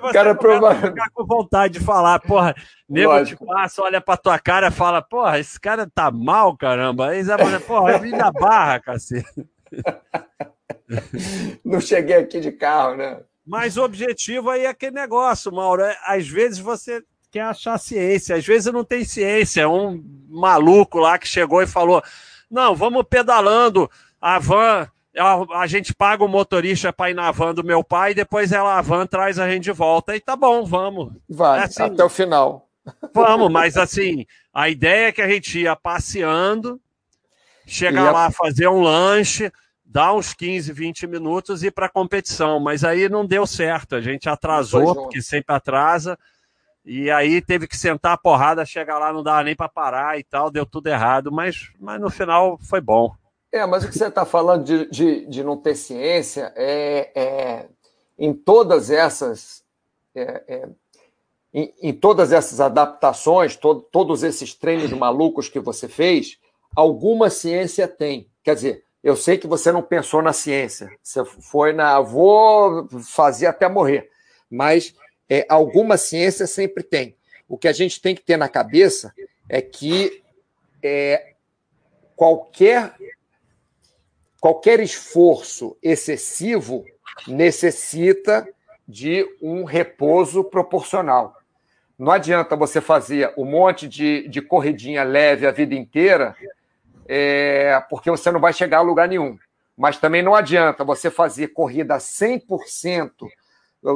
você cara, provavelmente. ficar com vontade de falar, porra, nego te passa, olha pra tua cara e fala, porra, esse cara tá mal, caramba. Aí você fala, porra, eu vim da barra, cacete. Não cheguei aqui de carro, né? Mas o objetivo aí é aquele negócio, Mauro. É, às vezes você quer achar ciência, às vezes não tem ciência. Um maluco lá que chegou e falou: não, vamos pedalando, a van a, a gente paga o motorista para ir na van do meu pai, e depois ela, a van traz a gente de volta. E tá bom, vamos. Vai, é assim, até o final. Vamos, mas assim, a ideia é que a gente ia passeando, chegar a... lá, fazer um lanche, dar uns 15, 20 minutos e ir para a competição. Mas aí não deu certo, a gente atrasou, porque sempre atrasa. E aí teve que sentar a porrada, chegar lá, não dava nem para parar e tal, deu tudo errado, mas, mas no final foi bom. É, mas o que você está falando de, de, de, não ter ciência é, é em todas essas é, é, em, em, todas essas adaptações, to, todos esses treinos malucos que você fez, alguma ciência tem. Quer dizer, eu sei que você não pensou na ciência, você foi na vou fazer até morrer, mas é, alguma ciência sempre tem. O que a gente tem que ter na cabeça é que é, qualquer qualquer esforço excessivo necessita de um repouso proporcional. Não adianta você fazer um monte de, de corridinha leve a vida inteira, é, porque você não vai chegar a lugar nenhum. Mas também não adianta você fazer corrida 100%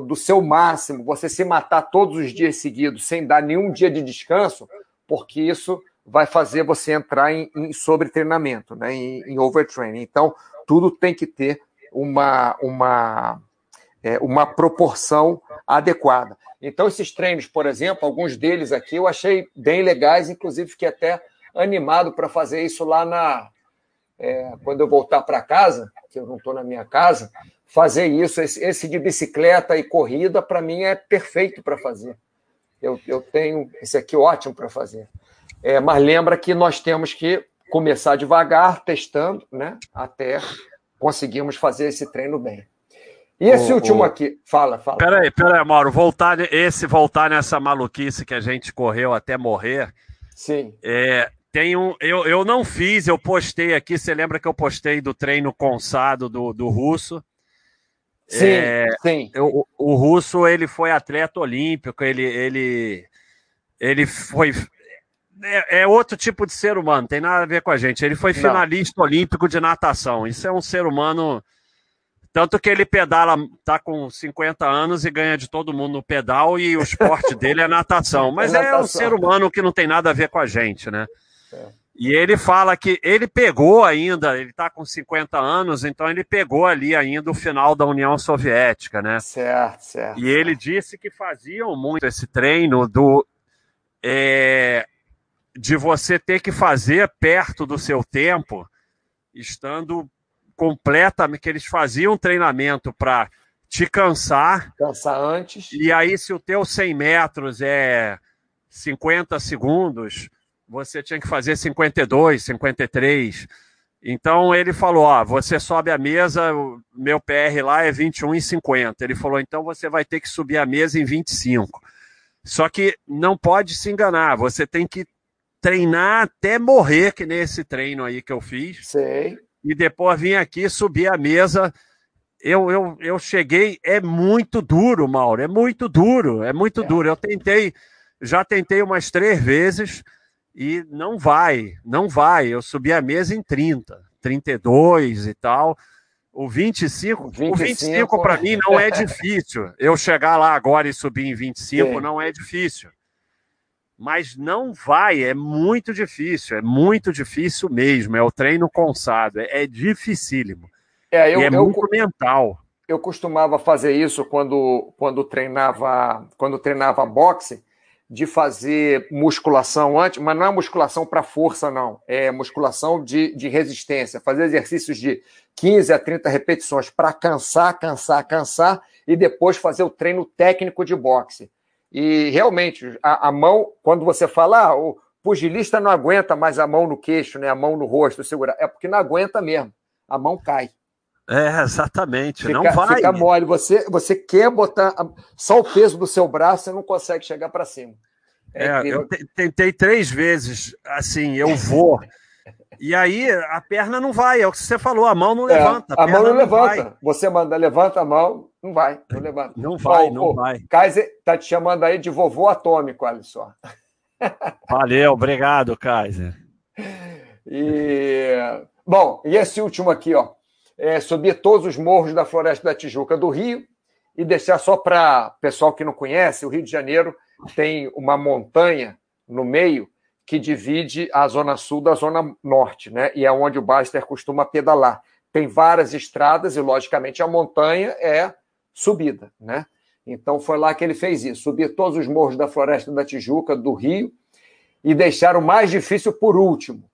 do seu máximo, você se matar todos os dias seguidos sem dar nenhum dia de descanso, porque isso vai fazer você entrar em, em sobretreinamento, né, em, em overtraining. Então, tudo tem que ter uma, uma, é, uma proporção adequada. Então, esses treinos, por exemplo, alguns deles aqui eu achei bem legais, inclusive fiquei até animado para fazer isso lá na. É, quando eu voltar para casa, que eu não estou na minha casa, fazer isso, esse, esse de bicicleta e corrida, para mim é perfeito para fazer. Eu, eu tenho esse aqui ótimo para fazer. É, mas lembra que nós temos que começar devagar, testando, né? Até conseguirmos fazer esse treino bem. E esse oh, último oh. aqui, fala, fala. Peraí, peraí, Mauro, voltar, esse voltar nessa maluquice que a gente correu até morrer. Sim. É, tem um, eu, eu não fiz, eu postei aqui, você lembra que eu postei do treino consado do, do russo? Sim, é, sim. Eu, o, russo, ele foi atleta olímpico, ele, ele, ele foi é, é, outro tipo de ser humano, tem nada a ver com a gente. Ele foi finalista Não. olímpico de natação. Isso é um ser humano. Tanto que ele pedala, tá com 50 anos e ganha de todo mundo no pedal, e o esporte dele é natação. Mas é, natação. é um ser humano que não tem nada a ver com a gente, né? É. E ele fala que ele pegou ainda, ele está com 50 anos, então ele pegou ali ainda o final da União Soviética, né? Certo, certo. E ele disse que faziam muito esse treino do. É, de você ter que fazer perto do seu tempo, estando completamente. que eles faziam treinamento para te cansar. Cansar antes. E aí, se o teu 100 metros é 50 segundos, você tinha que fazer 52, 53. Então ele falou: ó, você sobe a mesa, meu PR lá é 21,50. Ele falou: então você vai ter que subir a mesa em 25. Só que não pode se enganar, você tem que treinar até morrer, que nesse treino aí que eu fiz. Sei. E depois vim aqui subir a mesa. Eu, eu, eu cheguei, é muito duro, Mauro, é muito duro, é muito é. duro. Eu tentei, já tentei umas três vezes e não vai, não vai. Eu subi a mesa em 30, 32 e tal. O 25, 25 o 25 para mim não é difícil. Eu chegar lá agora e subir em 25 Sim. não é difícil. mas não vai, é muito difícil, é muito difícil mesmo. É o treino consado, é, é dificílimo. É, eu, e é eu, muito mental. Eu costumava fazer isso quando, quando treinava quando treinava boxe, de fazer musculação antes, mas não é musculação para força, não. É musculação de, de resistência. Fazer exercícios de 15 a 30 repetições para cansar, cansar, cansar, e depois fazer o treino técnico de boxe. E realmente, a, a mão, quando você fala, ah, o pugilista não aguenta mais a mão no queixo, né, a mão no rosto, segurar, é porque não aguenta mesmo. A mão cai. É, exatamente. Fica, não vai. Fica mole. Você, você quer botar só o peso do seu braço, você não consegue chegar para cima. É, é eu tentei três vezes, assim, eu vou. E aí a perna não vai, é o que você falou, a mão não é, levanta. A, a mão não, não levanta. Vai. Você manda, levanta a mão, não vai, não levanta. Não vai, não vai. Kaiser tá te chamando aí de vovô atômico, olha só. Valeu, obrigado, Kaiser. E bom, e esse último aqui, ó, é subir todos os morros da Floresta da Tijuca do Rio e deixar só para pessoal que não conhece, o Rio de Janeiro tem uma montanha no meio que divide a zona sul da zona norte, né? E é onde o Baster costuma pedalar. Tem várias estradas e, logicamente, a montanha é subida, né? Então foi lá que ele fez isso, subir todos os morros da Floresta da Tijuca, do Rio, e deixar o mais difícil por último.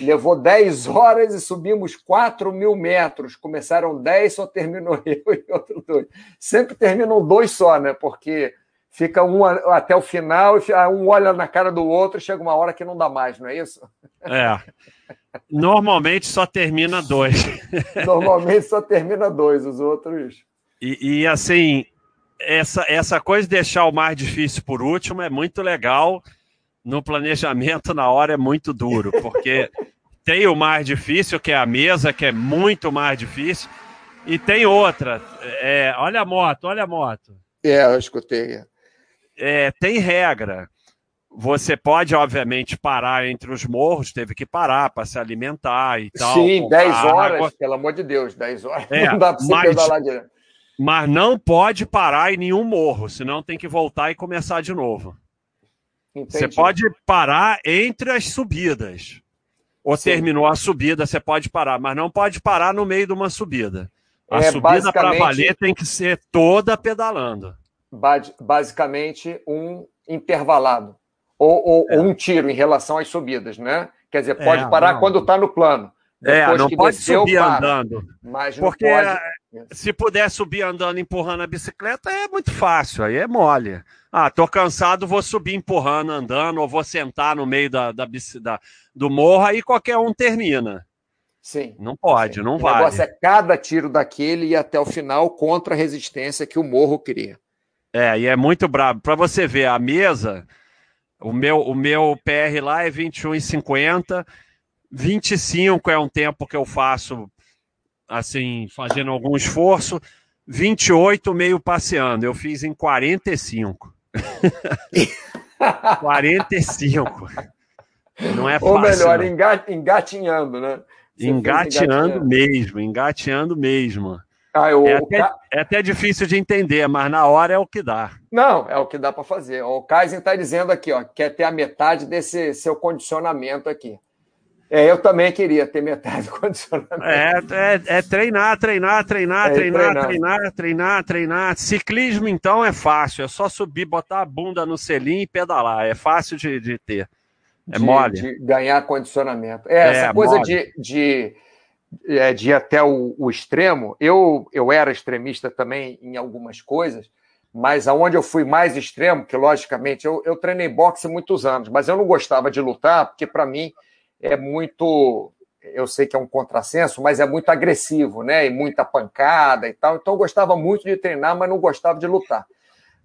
Levou 10 horas e subimos 4 mil metros. Começaram 10, só terminou eu e outro dois. Sempre terminam dois só, né? Porque fica um até o final, um olha na cara do outro, chega uma hora que não dá mais, não é isso? É. Normalmente só termina dois. Normalmente só termina dois, os outros. E, e, assim, essa, essa coisa de deixar o mais difícil por último é muito legal. No planejamento, na hora, é muito duro, porque tem o mais difícil, que é a mesa, que é muito mais difícil, e tem outra. É, olha a moto, olha a moto. É, eu escutei é, tem regra. Você pode, obviamente, parar entre os morros, teve que parar para se alimentar e tal. Sim, 10 horas, água. pelo amor de Deus, 10 horas. É, não dá para você mas, pedalar direto. Mas não pode parar em nenhum morro, senão tem que voltar e começar de novo. Entendi. Você pode parar entre as subidas. Ou Sim. terminou a subida, você pode parar, mas não pode parar no meio de uma subida. A é, subida para valer tem que ser toda pedalando basicamente um intervalado ou, ou, é. ou, um tiro em relação às subidas, né? Quer dizer, pode é, parar não. quando está no plano. É, Depois é, não pode desceu, subir para. andando. Mas Porque pode... Se puder subir andando empurrando a bicicleta, é muito fácil, aí é mole. Ah, tô cansado, vou subir empurrando, andando, ou vou sentar no meio da, da, da do morro, aí qualquer um termina. Sim. Não pode, sim. não o vale. O negócio é cada tiro daquele e até o final contra a resistência que o morro cria. É, e é muito brabo. Para você ver, a mesa, o meu, o meu PR lá é 21,50. 25 é um tempo que eu faço, assim, fazendo algum esforço. 28 meio passeando. Eu fiz em 45. 45. Não é fácil. Ou melhor, engatinhando, né? engateando mesmo, engateando mesmo. Ah, eu, é, até, Ca... é, até, difícil de entender, mas na hora é o que dá. Não, é o que dá para fazer. O Kaizen está dizendo aqui, ó, quer ter a metade desse seu condicionamento aqui. É, eu também queria ter metade do condicionamento. É, é, é treinar, treinar, treinar, é treinar, treinar, treinar, treinar, treinar. Ciclismo, então, é fácil. É só subir, botar a bunda no selim e pedalar. É fácil de, de ter. É de, mole. De ganhar condicionamento. É, essa é, coisa de, de é, de ir até o, o, extremo. Eu, eu era extremista também em algumas coisas, mas aonde eu fui mais extremo, que logicamente eu, eu treinei boxe muitos anos, mas eu não gostava de lutar, porque para mim é muito. Eu sei que é um contrassenso, mas é muito agressivo, né? E muita pancada e tal. Então eu gostava muito de treinar, mas não gostava de lutar.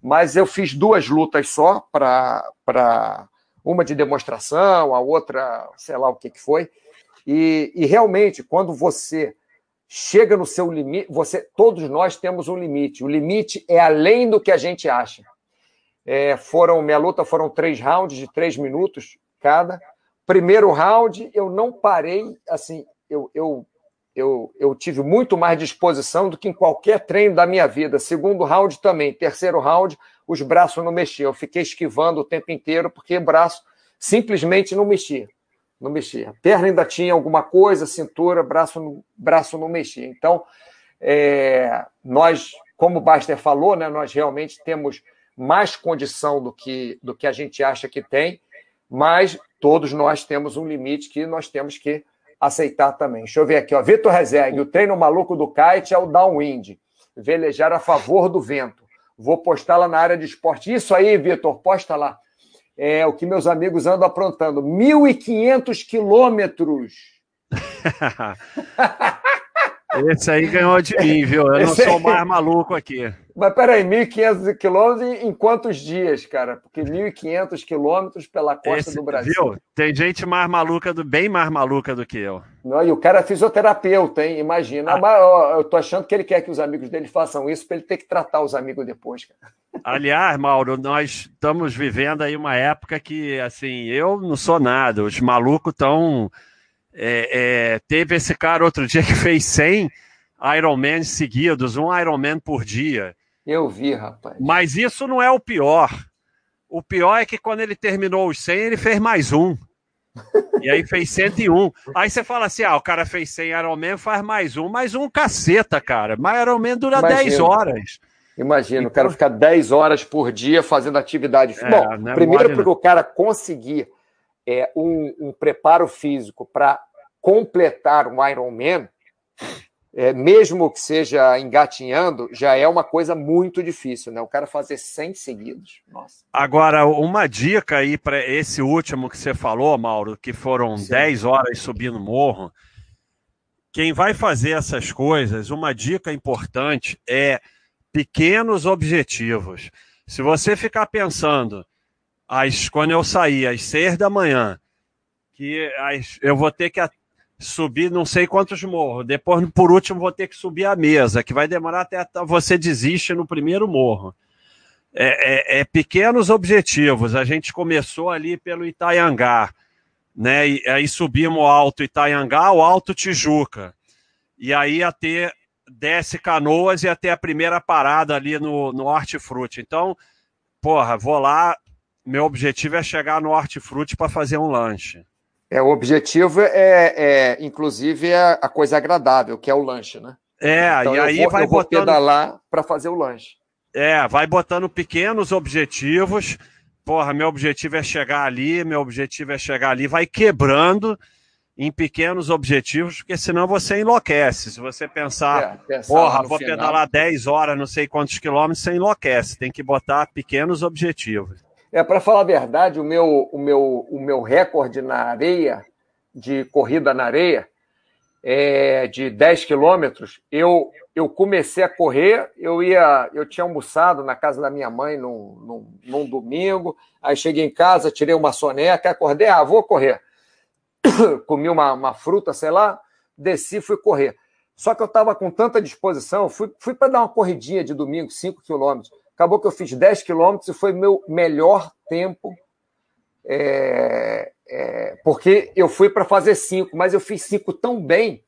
Mas eu fiz duas lutas só para uma de demonstração, a outra, sei lá o que, que foi. E, e realmente, quando você chega no seu limite, você, todos nós temos um limite. O limite é além do que a gente acha. É, foram minha luta foram três rounds de três minutos cada. Primeiro round eu não parei, assim, eu, eu eu, eu tive muito mais disposição do que em qualquer treino da minha vida. Segundo round também. Terceiro round, os braços não mexiam. Eu fiquei esquivando o tempo inteiro porque o braço simplesmente não mexia. Não mexia. A perna ainda tinha alguma coisa, cintura, braço, braço não mexia. Então, é, nós, como o Baster falou, né, nós realmente temos mais condição do que, do que a gente acha que tem, mas todos nós temos um limite que nós temos que aceitar também. Deixa eu ver aqui, ó. Vitor Rezegue, o treino maluco do kite é o downwind, velejar a favor do vento. Vou postar lá na área de esporte. Isso aí, Vitor, posta lá. É o que meus amigos andam aprontando. 1.500 quilômetros. Esse aí ganhou de mim, viu? Eu não sou mais maluco aqui. Mas peraí, 1.500 quilômetros em quantos dias, cara? Porque 1.500 quilômetros pela costa Esse, do Brasil. Viu? Tem gente mais maluca, do, bem mais maluca do que eu. Não, e o cara é fisioterapeuta, hein? Imagina. Ah. Mas, ó, eu tô achando que ele quer que os amigos dele façam isso para ele ter que tratar os amigos depois, cara. Aliás, Mauro, nós estamos vivendo aí uma época que, assim, eu não sou nada. Os malucos estão é, é, teve esse cara outro dia que fez 100 Ironman seguidos, um Ironman por dia. Eu vi, rapaz. Mas isso não é o pior. O pior é que quando ele terminou os 100, ele fez mais um. E aí fez 101. Aí você fala assim: ah, o cara fez 100 Ironman, faz mais um. Mais um caceta, cara. Mas Ironman dura Imagina. 10 horas. Imagina, então... o cara ficar 10 horas por dia fazendo atividade. É, Bom, é primeiro porque o cara conseguir é, um, um preparo físico para completar um Ironman, é, mesmo que seja engatinhando, já é uma coisa muito difícil, né? O cara fazer 100 seguidos. Nossa. Agora, uma dica aí para esse último que você falou, Mauro, que foram Sim. 10 horas subindo morro. Quem vai fazer essas coisas, uma dica importante é pequenos objetivos. Se você ficar pensando, às, quando eu sair às seis da manhã, que às, eu vou ter que subir não sei quantos morros, depois, por último, vou ter que subir a mesa, que vai demorar até você desiste no primeiro morro. É, é, é pequenos objetivos. A gente começou ali pelo Itaiangá, né? E aí subimos o Alto Itaiangá, o Alto Tijuca. E aí até desce Canoas e até a primeira parada ali no, no Hortifruti. Então, porra, vou lá, meu objetivo é chegar no Hortifruti para fazer um lanche. É, o objetivo é, é inclusive, é a coisa agradável, que é o lanche, né? É, então, e aí vou, vai eu vou botando... pedalar para fazer o lanche. É, vai botando pequenos objetivos. Porra, meu objetivo é chegar ali, meu objetivo é chegar ali, vai quebrando em pequenos objetivos, porque senão você enlouquece. Se você pensar, é, porra, vou final. pedalar 10 horas, não sei quantos quilômetros, você enlouquece. Tem que botar pequenos objetivos. É, para falar a verdade, o meu, o, meu, o meu recorde na areia, de corrida na areia, é de 10 quilômetros. Eu, eu comecei a correr, eu ia, eu tinha almoçado na casa da minha mãe num, num, num domingo, aí cheguei em casa, tirei uma soneca, acordei, ah, vou correr. Comi uma, uma fruta, sei lá, desci, fui correr. Só que eu estava com tanta disposição, fui, fui para dar uma corridinha de domingo, 5 quilômetros. Acabou que eu fiz 10 quilômetros e foi meu melhor tempo, é, é, porque eu fui para fazer 5, mas eu fiz 5 tão bem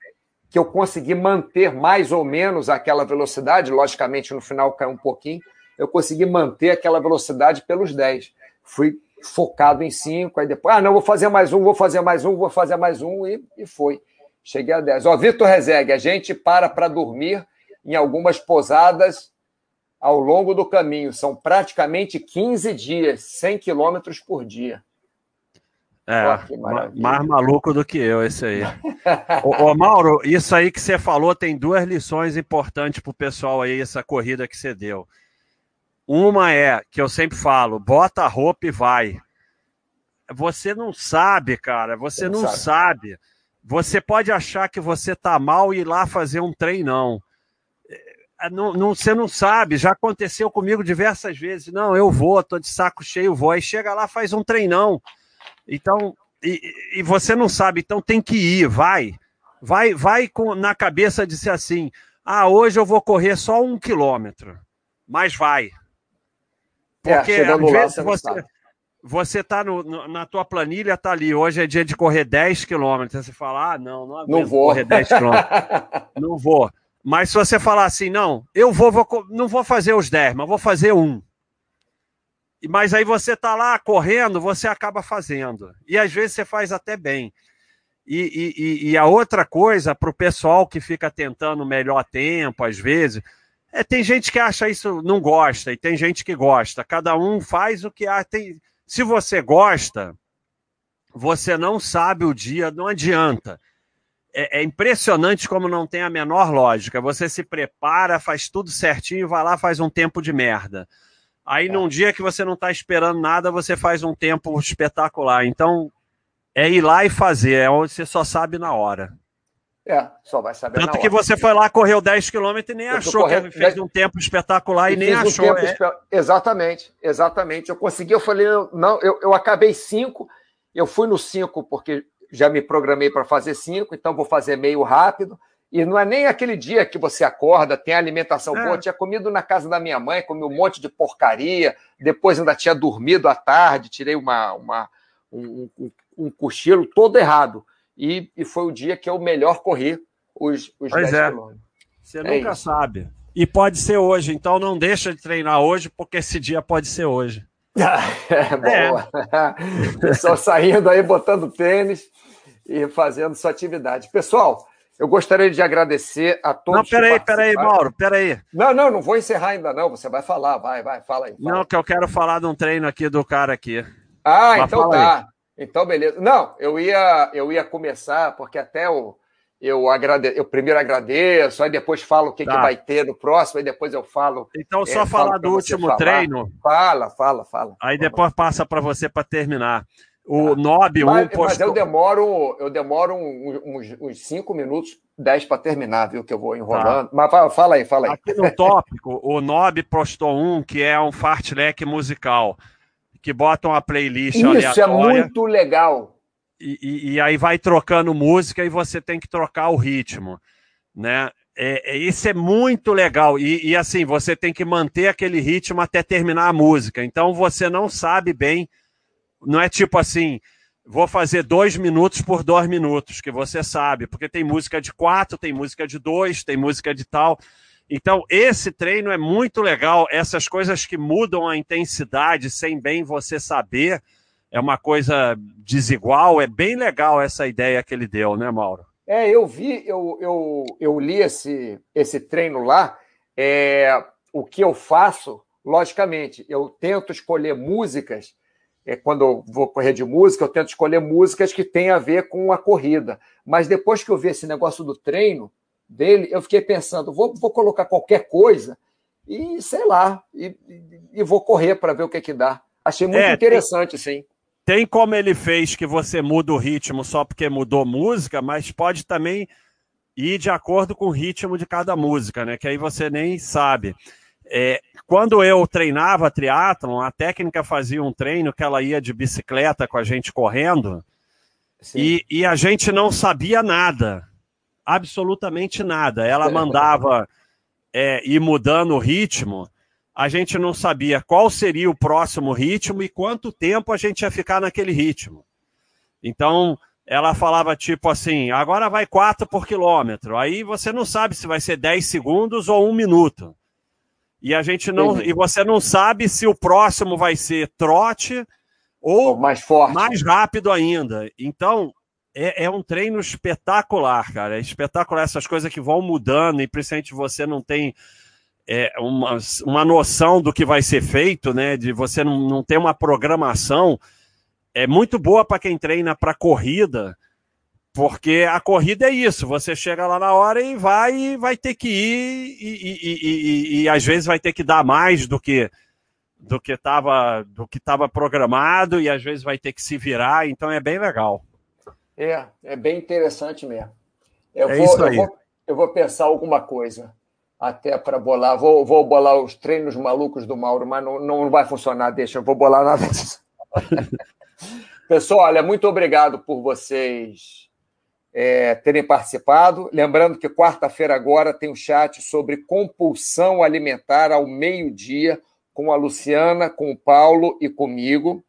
que eu consegui manter mais ou menos aquela velocidade, logicamente no final caiu um pouquinho, eu consegui manter aquela velocidade pelos 10. Fui focado em 5, aí depois, ah, não, vou fazer mais um, vou fazer mais um, vou fazer mais um, e, e foi. Cheguei a 10. Ó, Vitor Rezegue, a gente para para dormir em algumas posadas ao longo do caminho. São praticamente 15 dias, 100 quilômetros por dia. É, mais maluco do que eu, esse aí. ô, ô, Mauro, isso aí que você falou tem duas lições importantes para o pessoal aí, essa corrida que você deu. Uma é, que eu sempre falo, bota a roupa e vai. Você não sabe, cara, você, não, não sabe. sabe. Você pode achar que você tá mal e ir lá fazer um treinão. Ah, não, não, você não sabe, já aconteceu comigo diversas vezes. Não, eu vou, tô de saco cheio, vou. Aí chega lá, faz um treinão. Então, e, e você não sabe, então tem que ir, vai. Vai, vai com, na cabeça de ser assim: ah, hoje eu vou correr só um quilômetro, mas vai. É, Porque é, às vezes você. você está na tua planilha, tá ali, hoje é dia de correr 10 quilômetros. Você fala, ah, não, não não vou. correr 10 quilômetros. não vou. Mas se você falar assim, não, eu vou, vou, não vou fazer os 10, mas vou fazer um. Mas aí você está lá correndo, você acaba fazendo. E às vezes você faz até bem. E, e, e a outra coisa, para o pessoal que fica tentando melhor tempo, às vezes, é, tem gente que acha isso, não gosta, e tem gente que gosta. Cada um faz o que há. Tem, se você gosta, você não sabe o dia, não adianta é, é, impressionante como não tem a menor lógica. Você se prepara, faz tudo certinho, vai lá, faz um tempo de merda. Aí, é. num dia que você não está esperando nada, você faz um tempo espetacular. Então, é ir lá e fazer, é onde você só sabe na hora. É, só vai saber Tanto que você foi lá, correu 10 km e nem Eu achou correndo, que fez um tempo espetacular e, e nem achou. Um é... Exatamente, exatamente. Eu consegui, eu falei, não, eu, eu acabei 5, eu fui no 5 porque já me programei para fazer cinco, então vou fazer meio rápido. E não é nem aquele dia que você acorda, tem alimentação é. boa. Eu tinha comido na casa da minha mãe, comi um monte de porcaria, depois ainda tinha dormido à tarde, tirei uma, uma um, um, um, cochilo todo errado. E, e, foi o dia que eu melhor corri os, os pois 10 é. quilômetros. Você é nunca isso. sabe. E pode ser hoje, então não deixa de treinar hoje, porque esse dia pode ser hoje. É, boa. É. Pessoal saindo aí, botando tênis e fazendo sua atividade. Pessoal, eu gostaria de agradecer a todos. Não, peraí, peraí, Mauro, peraí. Não, não, não vou encerrar ainda, não. Você vai falar, vai, vai, fala aí. Fala. Não, que eu quero falar de um treino aqui do cara aqui. Ah, Mas então tá. Aí. Então, beleza. Não, eu ia, eu ia começar, porque até o. Eu, agrade... eu primeiro agradeço, aí depois falo o que, tá. que vai ter no próximo, aí depois eu falo. Então, só é, falar do último falar. treino. Fala, fala, fala. Aí depois passa para você para terminar. O tá. Nob 1 mas, postou... mas eu demoro, eu demoro uns, uns cinco minutos, dez para terminar, viu? Que eu vou enrolando. Tá. Mas fala aí, fala aí. Aqui no tópico, o Nob postou um que é um fartlek musical, que bota uma playlist Isso aleatória. Isso é muito legal. E, e, aí vai trocando música e você tem que trocar o ritmo, né? É, é, isso é muito legal. E, e assim, você tem que manter aquele ritmo até terminar a música. Então você não sabe bem não é tipo assim, vou fazer dois minutos por dois minutos, que você sabe, porque tem música de quatro, tem música de dois, tem música de tal. Então, esse treino é muito legal. Essas coisas que mudam a intensidade sem bem você saber, é uma coisa desigual. É bem legal essa ideia que ele deu, né, Mauro? É, eu vi, eu, eu, eu li esse, esse treino lá. É, o que eu faço, logicamente, eu tento escolher músicas é, quando eu vou correr de música, eu tento escolher músicas que têm a ver com a corrida. Mas depois que eu vi esse negócio do treino dele, eu fiquei pensando, vou, vou colocar qualquer coisa e sei lá, e, e vou correr para ver o que, que dá. Achei muito é, interessante, tem, sim. Tem como ele fez que você muda o ritmo só porque mudou música, mas pode também ir de acordo com o ritmo de cada música, né? Que aí você nem sabe. É, quando eu treinava triatlon, a técnica fazia um treino que ela ia de bicicleta com a gente correndo e, e, a gente não sabia nada, absolutamente nada. Ela mandava é, ir mudando o ritmo, a gente não sabia qual seria o próximo ritmo e quanto tempo a gente ia ficar naquele ritmo. Então, ela falava tipo assim: agora vai 4 por quilômetro. Aí você não sabe se vai ser 10 segundos ou um minuto. E a gente não. Entendi. E você não sabe se o próximo vai ser trote ou, ou mais forte. Mais rápido ainda. Então, é, é, um treino espetacular, cara. É espetacular essas coisas que vão mudando, e principalmente você não tem é, uma, uma noção do que vai ser feito, né? De você não, não ter uma programação. É muito boa para quem treina para corrida porque a corrida é isso, você chega lá na hora e vai e vai ter que ir e, e, e, e, às vezes vai ter que dar mais do que do que estava do que estava programado e às vezes vai ter que se virar, então é bem legal. É, é bem interessante mesmo. Eu, é vou, isso aí. Eu, vou, eu vou pensar alguma coisa até para bolar. Vou, vou bolar os treinos malucos do Mauro, mas não, não vai funcionar, deixa, eu vou bolar nada disso. Pessoal, olha, muito obrigado por vocês é, terem participado. Lembrando que quarta-feira agora tem um chat sobre compulsão alimentar ao meio-dia com a Luciana, com o Paulo e comigo.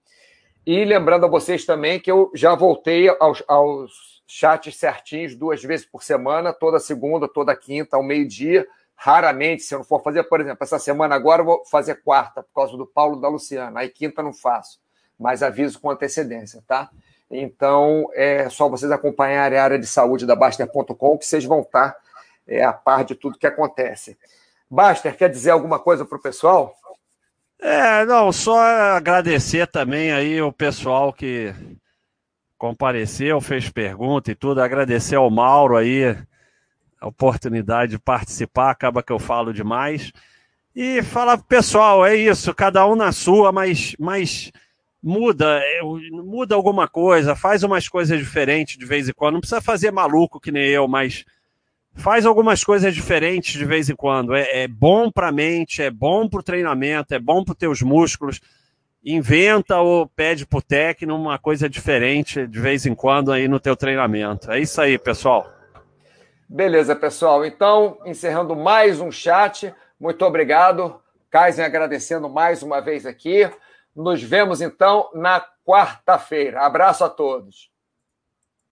E lembrando a vocês também que eu já voltei aos, aos chats certinhos duas vezes por semana, toda segunda, toda quinta, ao meio-dia. Raramente, se eu não for fazer, por exemplo, essa semana agora, eu vou fazer quarta, por causa do Paulo da Luciana. Aí quinta não faço, mas aviso com antecedência, tá? Então, é só vocês acompanharem a área de saúde da Baster.com que vocês vão estar é, a par de tudo que acontece. Baster, quer dizer alguma coisa para o pessoal? É, não, só agradecer também aí o pessoal que compareceu, fez pergunta e tudo, agradecer ao Mauro aí a oportunidade de participar, acaba que eu falo demais. E falar pro pessoal, é isso, cada um na sua, mas, mas muda, muda alguma coisa, faz umas coisas diferentes de vez em quando. Não precisa fazer maluco que nem eu, mas faz algumas coisas diferentes de vez em quando. É, é bom para a mente, é bom para o treinamento, é bom para os teus músculos. Inventa ou pede para o técnico uma coisa diferente de vez em quando aí no teu treinamento. É isso aí, pessoal. Beleza, pessoal. Então, encerrando mais um chat. Muito obrigado. Kaizen agradecendo mais uma vez aqui. Nos vemos então na quarta-feira. Abraço a todos.